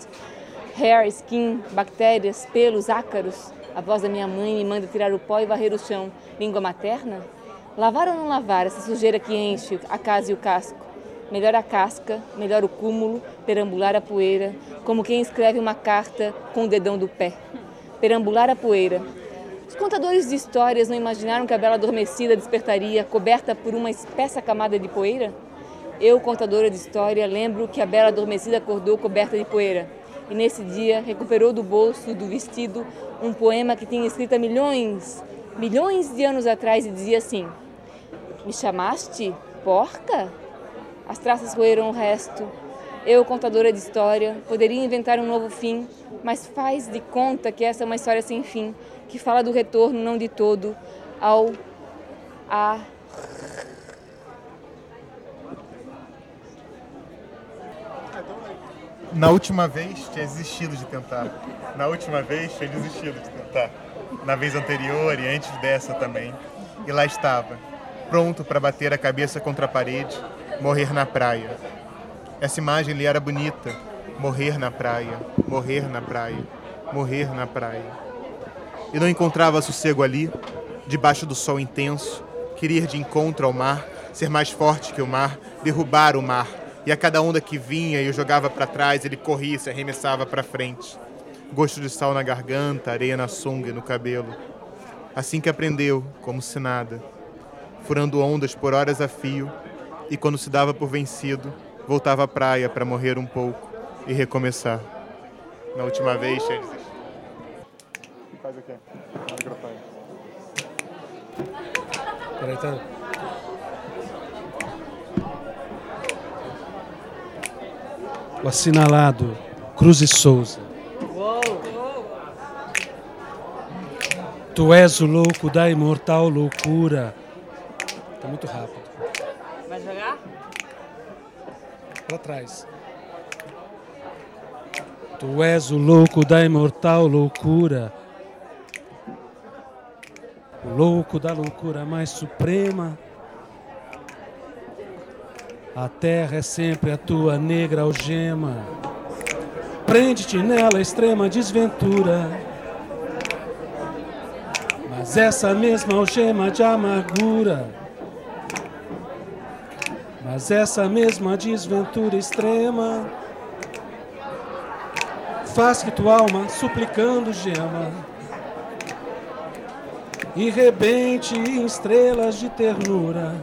hair, skin, bactérias, pelos, ácaros. A voz da minha mãe me manda tirar o pó e varrer o chão. Língua materna? Lavar ou não lavar essa sujeira que enche a casa e o casco? Melhor a casca, melhor o cúmulo, perambular a poeira, como quem escreve uma carta com o dedão do pé. Perambular a poeira. Os contadores de histórias não imaginaram que a bela adormecida despertaria coberta por uma espessa camada de poeira? Eu, contadora de história, lembro que a bela adormecida acordou coberta de poeira e nesse dia recuperou do bolso do vestido um poema que tinha escrito há milhões, milhões de anos atrás e dizia assim: Me chamaste porca? As traças roeram o resto. Eu, contadora de história, poderia inventar um novo fim, mas faz de conta que essa é uma história sem fim, que fala do retorno, não de todo, ao a Na última vez tinha desistido de tentar. Na última vez tinha desistido de tentar. Na vez anterior e antes dessa também. E lá estava, pronto para bater a cabeça contra a parede, morrer na praia. Essa imagem lhe era bonita. Morrer na praia, morrer na praia, morrer na praia. E não encontrava sossego ali, debaixo do sol intenso. Queria ir de encontro ao mar, ser mais forte que o mar, derrubar o mar. E a cada onda que vinha e o jogava para trás, ele corria e se arremessava para frente. Gosto de sal na garganta, areia na sunga e no cabelo. Assim que aprendeu, como se nada, furando ondas por horas a fio, e quando se dava por vencido, voltava à praia para morrer um pouco e recomeçar. Na última vez. Faz o quê? Microfone. Peraí, tá? O assinalado Cruz e Souza. Tu és o louco da imortal loucura. Tá muito rápido. Vai jogar? Pra trás. Tu és o louco da imortal loucura. O louco da loucura mais suprema. A terra é sempre a tua negra algema. Prende-te nela extrema desventura. Mas essa mesma algema de amargura. Mas essa mesma desventura extrema faz que tua alma, suplicando gema, e rebente em estrelas de ternura.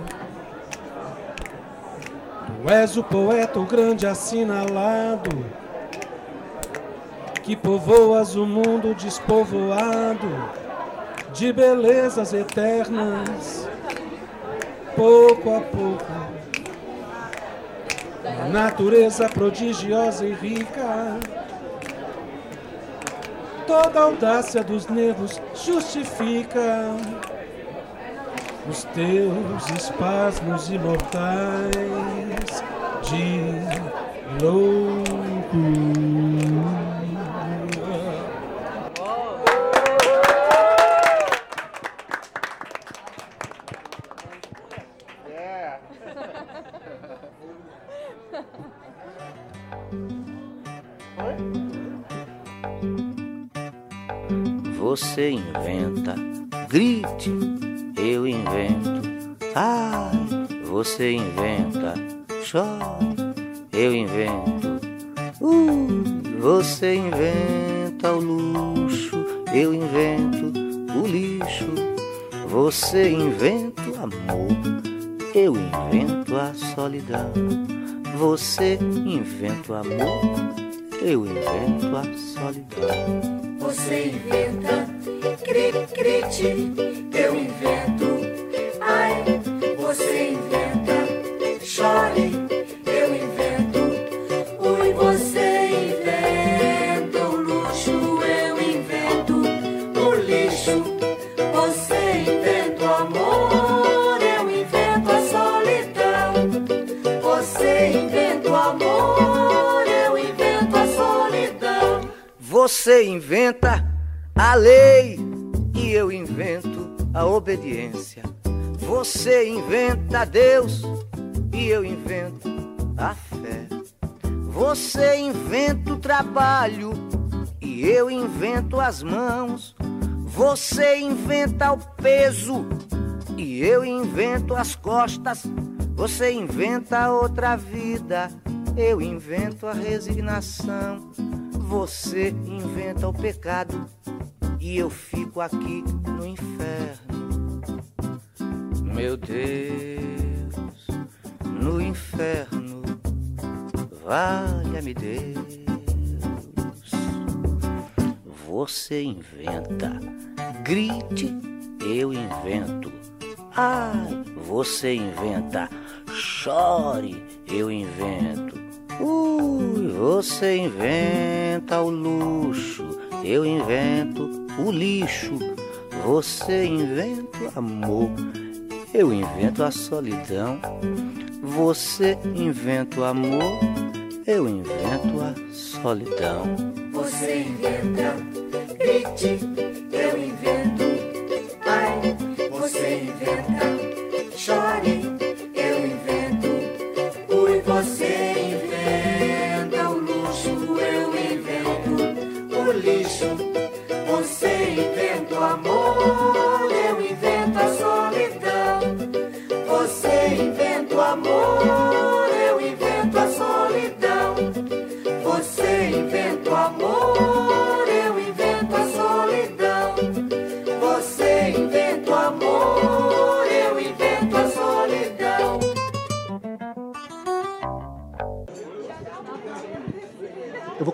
Tu és o poeta, o grande assinalado, que povoas o mundo despovoado de belezas eternas, pouco a pouco. A natureza prodigiosa e rica. Toda a audácia dos nervos justifica os teus espasmos imortais de loucura. Você inventa, chore, eu invento. Uh, você inventa o luxo, eu invento o lixo. Você inventa o amor, eu invento a solidão. Você inventa o amor, eu invento a solidão. Você inventa, cri, obediência. Você inventa Deus e eu invento a fé. Você inventa o trabalho e eu invento as mãos. Você inventa o peso e eu invento as costas. Você inventa outra vida, eu invento a resignação. Você inventa o pecado e eu fico aqui no inferno. Meu Deus, no inferno, valha-me Deus. Você inventa, grite, eu invento. Ai, você inventa, chore, eu invento. Ui, você inventa o luxo, eu invento o lixo. Você inventa o amor, eu invento a solidão. Você inventa o amor, eu invento a solidão. Você inventa, grite,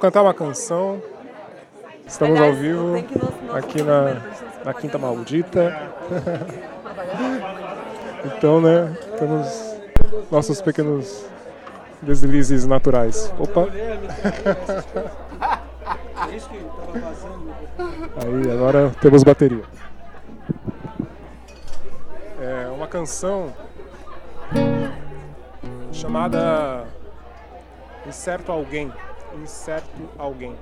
cantar uma canção. Estamos ao vivo aqui na, na Quinta Maldita. [LAUGHS] então, né, temos nossos pequenos deslizes naturais. Opa! [LAUGHS] Aí, agora temos bateria. É uma canção chamada Incerto Alguém. Incerto Alguém.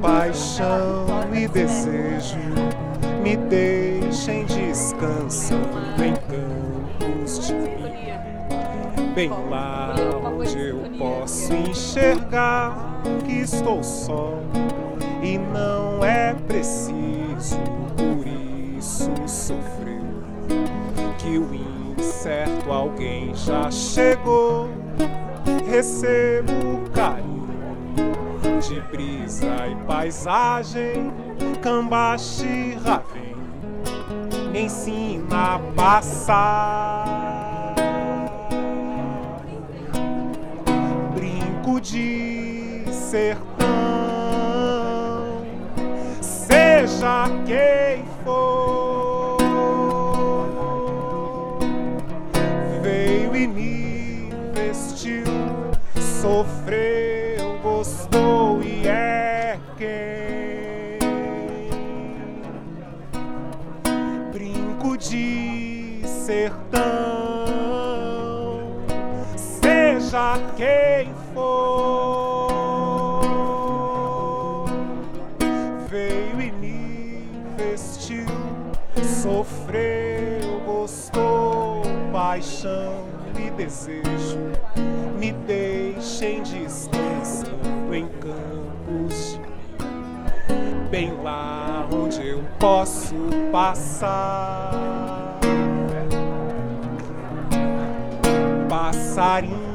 Paixão e desejo me descansando em campos de mim. Bem lá onde eu posso enxergar que estou só e não é preciso por isso sofrer. Que o incerto alguém já chegou, recebo carinho de brisa e paisagem, Cambaxi Ravém ensina a passar. Brinco de sertão, seja quem for, veio e me vestiu, sofreu, gostou paixão e desejo, me deixem descansando em campos de bem lá onde eu posso passar. Passarinho.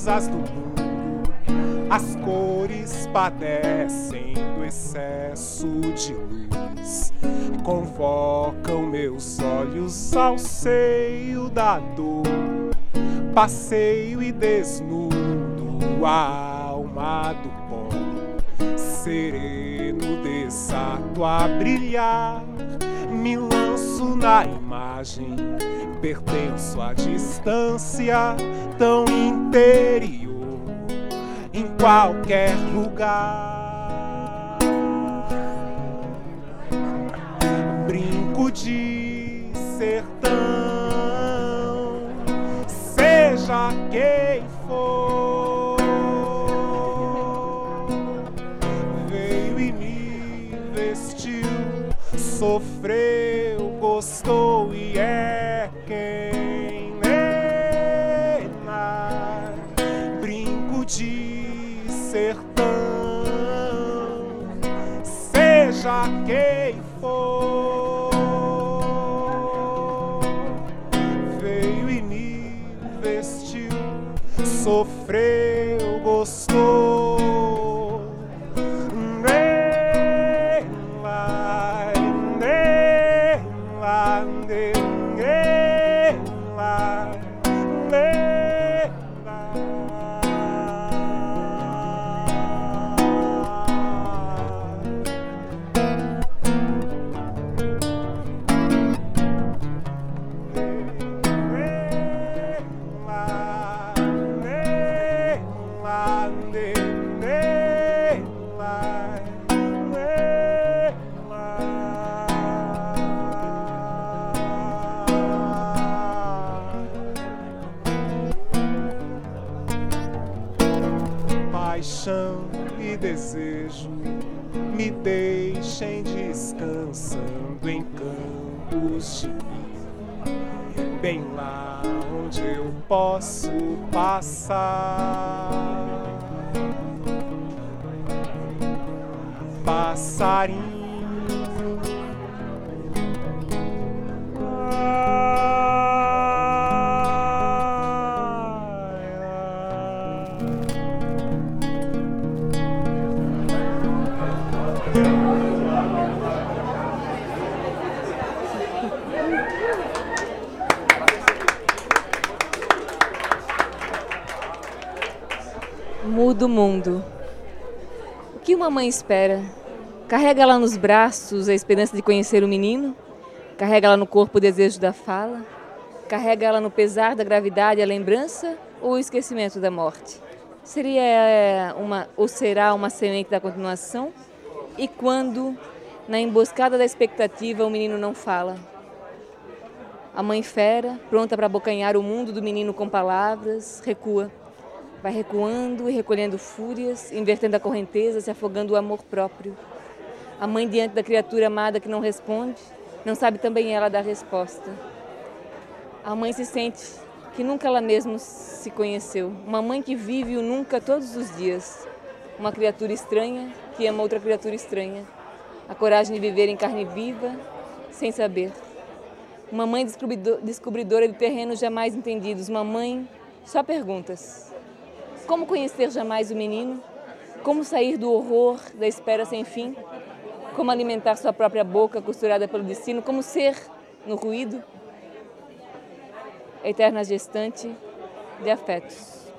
Cinzas do mundo, as cores padecem do excesso de luz. Convocam meus olhos ao seio da dor. Passeio e desnudo a alma do pó. Sereno desato a brilhar, me lanço na imagem, pertenço à distância tão interior, em qualquer lugar. Brinco de sertão, seja quem for. Veio gostou e é quem Nena, brinco de sertão, seja quem for, veio e me vestiu, sofreu, mim bem lá onde eu posso passar. Passarinho. Muda o mundo. O que uma mãe espera? Carrega ela nos braços a esperança de conhecer o menino? Carrega ela no corpo o desejo da fala? Carrega ela no pesar da gravidade a lembrança ou o esquecimento da morte? Seria eh, uma ou será uma semente da continuação? E quando, na emboscada da expectativa, o menino não fala? A mãe fera, pronta para abocanhar o mundo do menino com palavras, recua. Vai recuando e recolhendo fúrias, invertendo a correnteza, se afogando o amor próprio. A mãe diante da criatura amada que não responde, não sabe também ela dar resposta. A mãe se sente que nunca ela mesma se conheceu. Uma mãe que vive o nunca todos os dias. Uma criatura estranha que ama outra criatura estranha. A coragem de viver em carne viva, sem saber. Uma mãe descobridor- descobridora de terrenos jamais entendidos. Uma mãe só perguntas. Como conhecer jamais o menino? Como sair do horror da espera sem fim? Como alimentar sua própria boca costurada pelo destino? Como ser no ruído? Eterna gestante de afetos.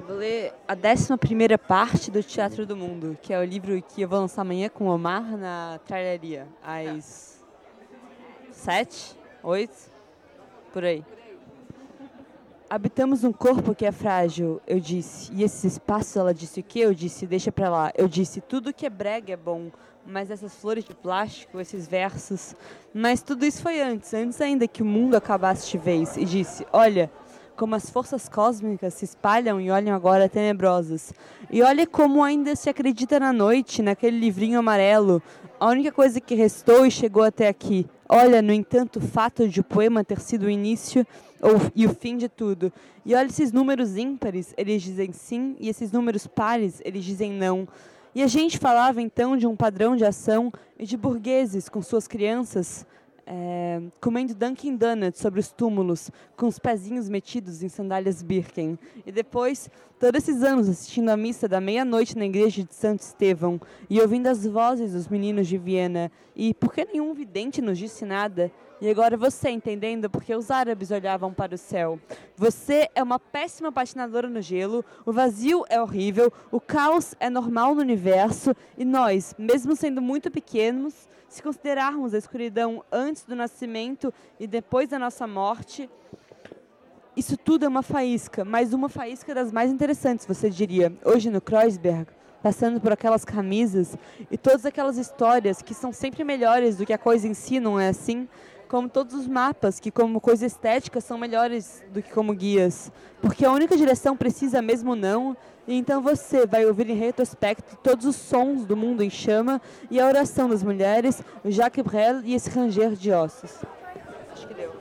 Vou ler a 11 parte do Teatro do Mundo, que é o livro que eu vou lançar amanhã com o Omar na tralharia, às sete, oito, por aí. Habitamos um corpo que é frágil, eu disse. E esses espaços, ela disse o quê? Eu disse, deixa pra lá. Eu disse, tudo que é brega é bom, mas essas flores de plástico, esses versos. Mas tudo isso foi antes, antes ainda que o mundo acabasse de vez. E disse, olha, como as forças cósmicas se espalham e olham agora tenebrosas. E olha como ainda se acredita na noite, naquele livrinho amarelo, a única coisa que restou e chegou até aqui. Olha, no entanto, o fato de o poema ter sido o início ou, e o fim de tudo. E olha esses números ímpares, eles dizem sim, e esses números pares, eles dizem não. E a gente falava então de um padrão de ação e de burgueses com suas crianças é, comendo Dunkin' Donuts sobre os túmulos, com os pezinhos metidos em sandálias Birken. E depois Todos esses anos assistindo à missa da meia-noite na igreja de Santo Estevão e ouvindo as vozes dos meninos de Viena, e por que nenhum vidente nos disse nada? E agora você entendendo porque os árabes olhavam para o céu. Você é uma péssima patinadora no gelo, o vazio é horrível, o caos é normal no universo, e nós, mesmo sendo muito pequenos, se considerarmos a escuridão antes do nascimento e depois da nossa morte, isso tudo é uma faísca, mas uma faísca das mais interessantes, você diria. Hoje no Kreuzberg, passando por aquelas camisas e todas aquelas histórias que são sempre melhores do que a coisa em si, não é assim? Como todos os mapas, que como coisa estética são melhores do que como guias. Porque a única direção precisa mesmo não, e então você vai ouvir em retrospecto todos os sons do mundo em chama e a oração das mulheres, o Jacques Brel e esse ranger de ossos. Acho que deu.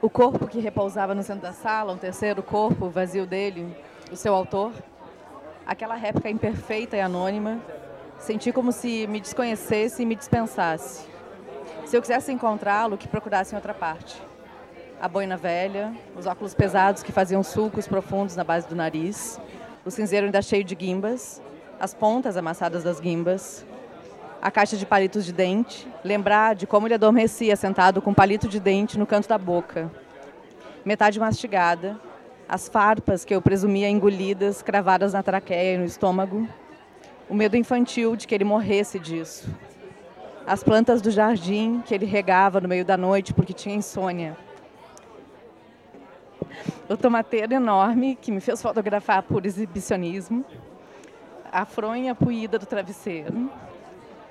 O corpo que repousava no centro da sala, um terceiro corpo vazio dele, o seu autor, aquela réplica imperfeita e anônima, senti como se me desconhecesse e me dispensasse. Se eu quisesse encontrá-lo, que procurasse em outra parte. A boina velha, os óculos pesados que faziam sulcos profundos na base do nariz, o cinzeiro ainda cheio de guimbas, as pontas amassadas das guimbas, a caixa de palitos de dente, lembrar de como ele adormecia sentado com um palito de dente no canto da boca. Metade mastigada, as farpas que eu presumia engolidas, cravadas na traqueia e no estômago, o medo infantil de que ele morresse disso. As plantas do jardim que ele regava no meio da noite porque tinha insônia. O tomateiro enorme que me fez fotografar por exibicionismo. A fronha puída do travesseiro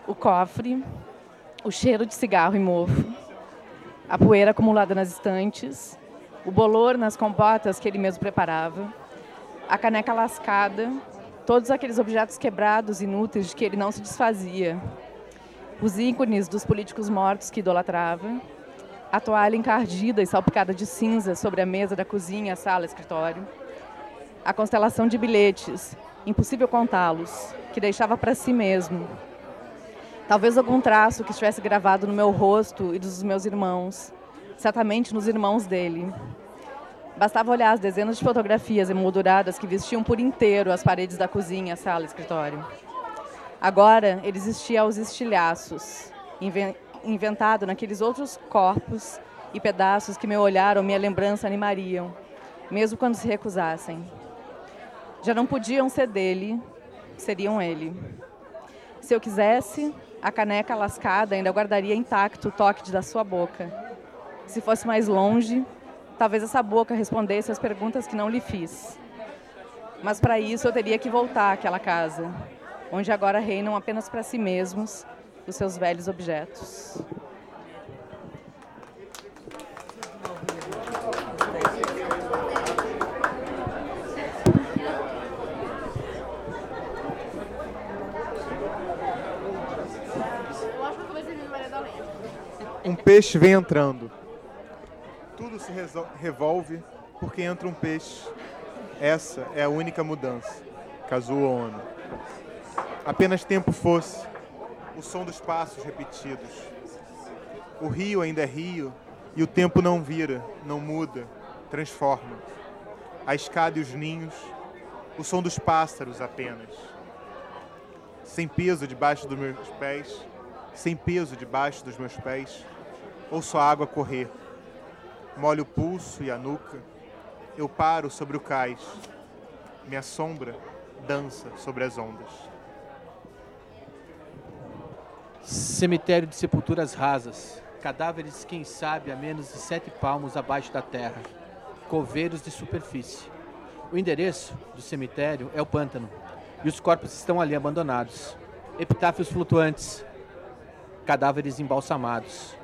o cofre, o cheiro de cigarro e mofo, a poeira acumulada nas estantes, o bolor nas compotas que ele mesmo preparava, a caneca lascada, todos aqueles objetos quebrados, inúteis, de que ele não se desfazia, os ícones dos políticos mortos que idolatrava, a toalha encardida e salpicada de cinza sobre a mesa da cozinha, sala, escritório, a constelação de bilhetes, impossível contá-los, que deixava para si mesmo, Talvez algum traço que estivesse gravado no meu rosto e dos meus irmãos, certamente nos irmãos dele. Bastava olhar as dezenas de fotografias emolduradas que vestiam por inteiro as paredes da cozinha, sala, escritório. Agora ele existia aos estilhaços, inventado naqueles outros corpos e pedaços que meu olhar ou minha lembrança animariam, mesmo quando se recusassem. Já não podiam ser dele, seriam ele. Se eu quisesse, a caneca lascada ainda guardaria intacto o toque da sua boca. Se fosse mais longe, talvez essa boca respondesse às perguntas que não lhe fiz. Mas para isso eu teria que voltar àquela casa, onde agora reinam apenas para si mesmos os seus velhos objetos. Um peixe vem entrando. Tudo se revolve porque entra um peixe. Essa é a única mudança. Kazuo Ono. Apenas tempo fosse, o som dos passos repetidos. O rio ainda é rio e o tempo não vira, não muda, transforma. A escada e os ninhos, o som dos pássaros apenas. Sem peso debaixo dos meus pés, sem peso debaixo dos meus pés, ouço a água correr. Molho o pulso e a nuca, eu paro sobre o cais. Minha sombra dança sobre as ondas. Cemitério de sepulturas rasas, cadáveres, quem sabe, a menos de sete palmos abaixo da terra, coveiros de superfície. O endereço do cemitério é o pântano, e os corpos estão ali abandonados. Epitáfios flutuantes, cadáveres embalsamados.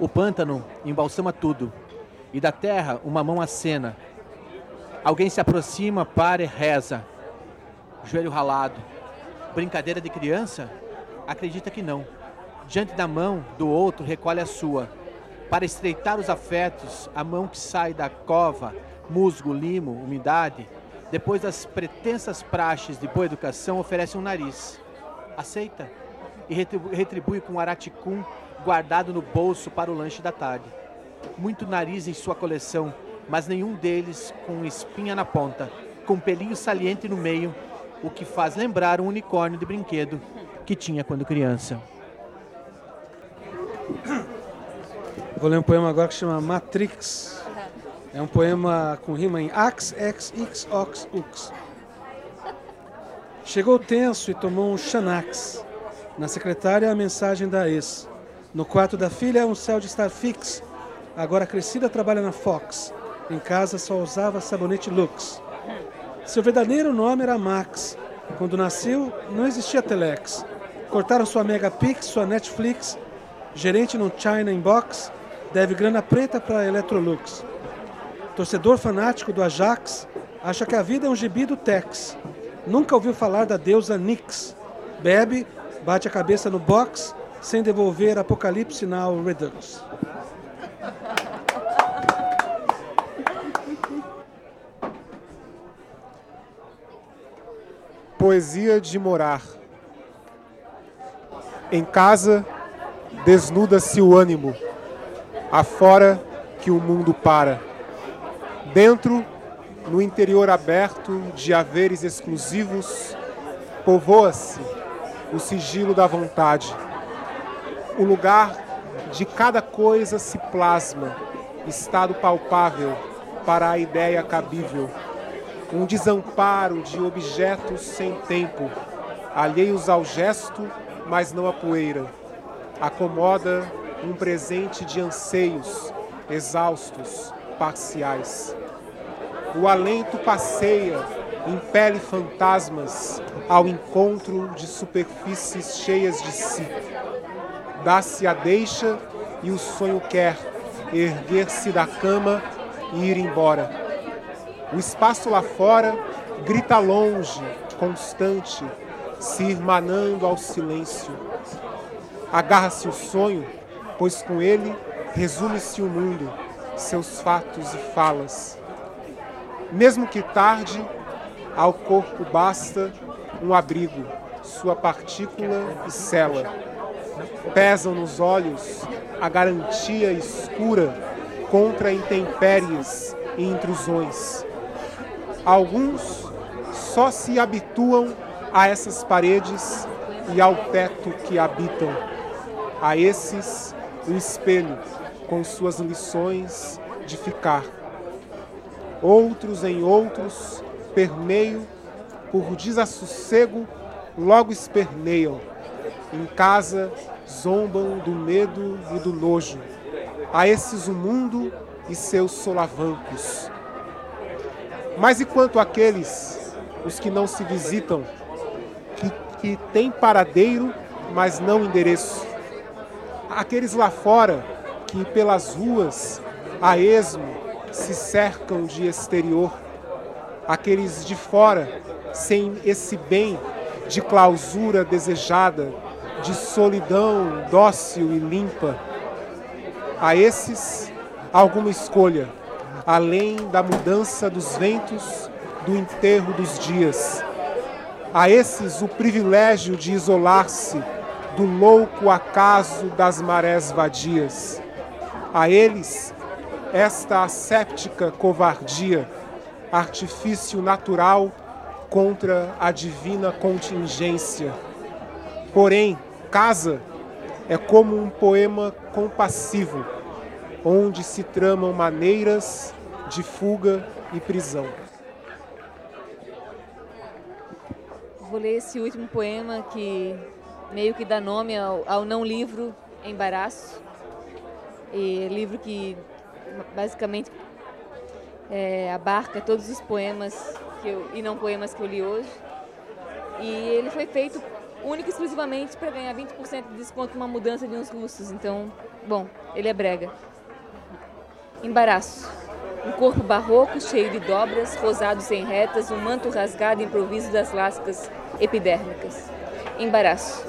O pântano embalsama tudo, e da terra uma mão acena. Alguém se aproxima, para e reza. Joelho ralado. Brincadeira de criança? Acredita que não. Diante da mão do outro, recolhe a sua. Para estreitar os afetos, a mão que sai da cova, musgo, limo, umidade, depois das pretensas praxes de boa educação, oferece um nariz. Aceita? e retribui com um araticum guardado no bolso para o lanche da tarde. muito nariz em sua coleção, mas nenhum deles com espinha na ponta, com pelinho saliente no meio, o que faz lembrar um unicórnio de brinquedo que tinha quando criança. Vou ler um poema agora que chama Matrix. É um poema com rima em ax, ex, ix, ox, ux. Chegou tenso e tomou um xanax. Na secretária, a mensagem da ex. No quarto da filha, um céu de estar fix. Agora crescida, trabalha na Fox. Em casa, só usava sabonete Lux. Seu verdadeiro nome era Max. Quando nasceu, não existia Telex. Cortaram sua Megapix, sua Netflix. Gerente no China Inbox. Deve grana preta para Electrolux. Torcedor fanático do Ajax. Acha que a vida é um gibi do Tex. Nunca ouviu falar da deusa Nix. Bebe, bate a cabeça no box, sem devolver Apocalipse Now Redux. Poesia de morar. Em casa, desnuda-se o ânimo. Afora que o mundo para. Dentro, no interior aberto de haveres exclusivos, povoa-se o sigilo da vontade. O lugar de cada coisa se plasma, estado palpável para a ideia cabível. Um desamparo de objetos sem tempo, alheios ao gesto, mas não à poeira. Acomoda um presente de anseios, exaustos, parciais. O alento passeia, impele fantasmas ao encontro de superfícies cheias de si. Dá-se a deixa e o sonho quer erguer-se da cama e ir embora. O espaço lá fora grita longe, constante, se irmanando ao silêncio. Agarra-se o sonho, pois com ele resume-se o mundo, seus fatos e falas. Mesmo que tarde, ao corpo basta um abrigo, sua partícula e cela. Pesam nos olhos a garantia escura contra intempéries e intrusões. Alguns só se habituam a essas paredes e ao teto que habitam. A esses, o espelho, com suas lições de ficar. Outros em outros, permeio, por desassossego, logo esperneiam. Em casa, zombam do medo e do nojo. A esses o mundo e seus solavancos. Mas e quanto àqueles, os que não se visitam, que, que têm paradeiro, mas não endereço? Aqueles lá fora, que pelas ruas, a esmo, se cercam de exterior. Aqueles de fora, sem esse bem de clausura desejada, de solidão dócil e limpa. A esses, alguma escolha, além da mudança dos ventos, do enterro dos dias. A esses, o privilégio de isolar-se do louco acaso das marés vadias. A eles, esta asséptica covardia, artifício natural contra a divina contingência. Porém, casa é como um poema compassivo, onde se tramam maneiras de fuga e prisão. Vou ler esse último poema que meio que dá nome ao, ao não livro Embaraço. E livro que basicamente é, abarca todos os poemas eu, e não poemas que eu li hoje. E ele foi feito único e exclusivamente para ganhar 20% de desconto numa mudança de uns russos. Então, bom, ele é brega. Embaraço. Um corpo barroco cheio de dobras, rosado sem retas, um manto rasgado improviso das lascas epidérmicas. Embaraço.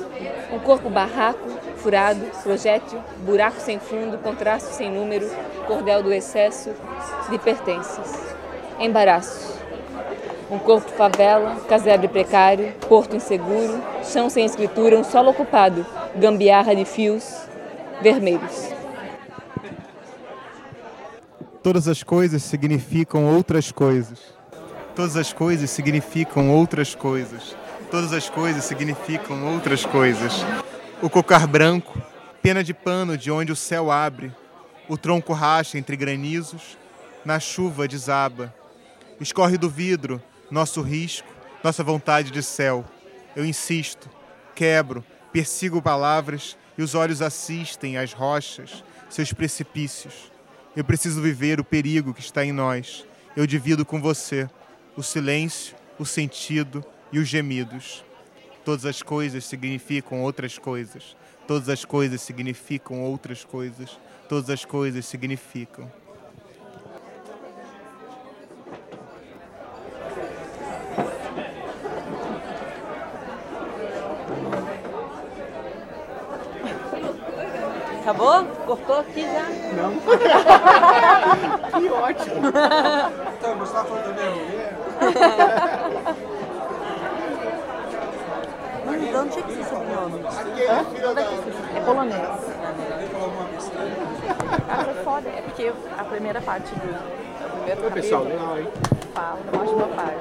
Um corpo barraco, furado, projétil, buraco sem fundo, contraste sem número, cordel do excesso de pertences. Embaraço. Um corpo favela, casebre precário, porto inseguro, chão sem escritura, um solo ocupado, gambiarra de fios vermelhos. Todas as coisas significam outras coisas. Todas as coisas significam outras coisas. Todas as coisas significam outras coisas. O cocar branco, pena de pano de onde o céu abre, o tronco racha entre granizos, na chuva desaba. Escorre do vidro nosso risco, nossa vontade de céu. Eu insisto, quebro, persigo palavras e os olhos assistem às rochas, seus precipícios. Eu preciso viver o perigo que está em nós. Eu divido com você o silêncio, o sentido e os gemidos. Todas as coisas significam outras coisas. Todas as coisas significam outras coisas. Todas as coisas significam. Acabou? Cortou aqui já? Não. [LAUGHS] que ótimo. Então, você estava falando da minha mulher? Não, de onde é que você o nome? É polonês. Ah, foi foda. É porque a primeira parte do. O primeiro Oi, pessoal. capítulo Legal, hein? fala do meu pai.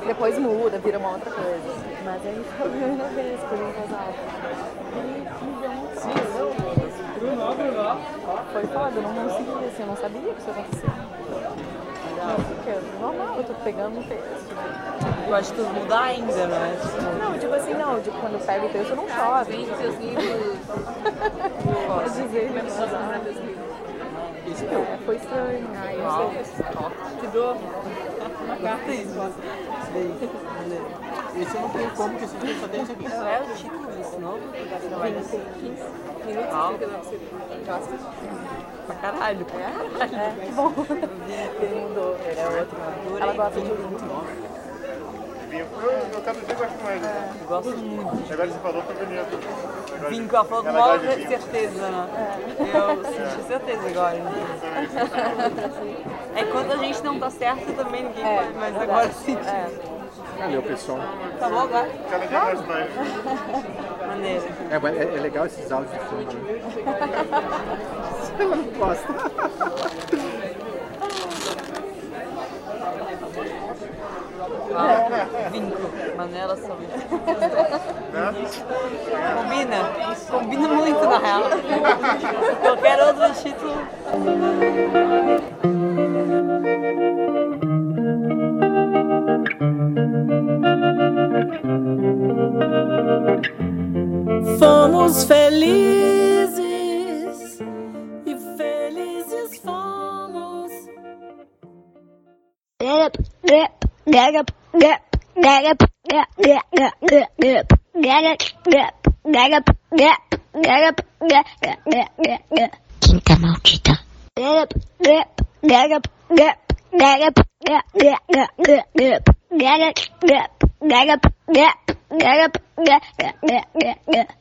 E depois muda, vira uma outra coisa. Mas aí foi a primeira vez que eu vi um casal. Foi foda, eu não consegui, assim, eu não sabia que isso ia acontecer. Porque é normal, eu tô pegando um texto. Eu acho que tudo muda ainda, né? Não, tipo assim, não, tipo, quando eu pego o texto eu não choro. Vende seus livros. Pode dizer, né? Esse é teu. É, foi estranho. Ai, eu Uau. sei. Te dou uma carta Esse eu não tenho como, que esse aqui só tem esse aqui. É o título desse novo? Minutos Uau. e 39 segundos. Pra caralho. É, que bom. Ele mudou, ele é outro. Ela gosta de vinho. Eu, eu cada dia gosto mais. Eu gosto muito. Agora você falou, foi bonito. Vinho que ela falou com maior vinho. certeza, né? Eu senti certeza agora. [LAUGHS] É quando a gente não tá certo também ninguém É, pode, mas verdade. agora sim. Valeu, pessoal. Tá bom agora? Cada dia mais. Maneiro. É, é, é legal esses áudios de fundo, né? [LAUGHS] Ela não gosta. Ah, vinco. Manela saúde. Combina. Combina muito, na real. Qualquer outro título. somos felizes e felizes fomos. Get up, get up, get up, get up. Get up, get, get, get, get, get up. Get up, get, get up, get, get up, get, get, get, get, get. Quinta maldita. Get up, get, get up, get, get up, get, get, get, get, get up. Get up, get, get up, get, get up, get, get, get, get, get.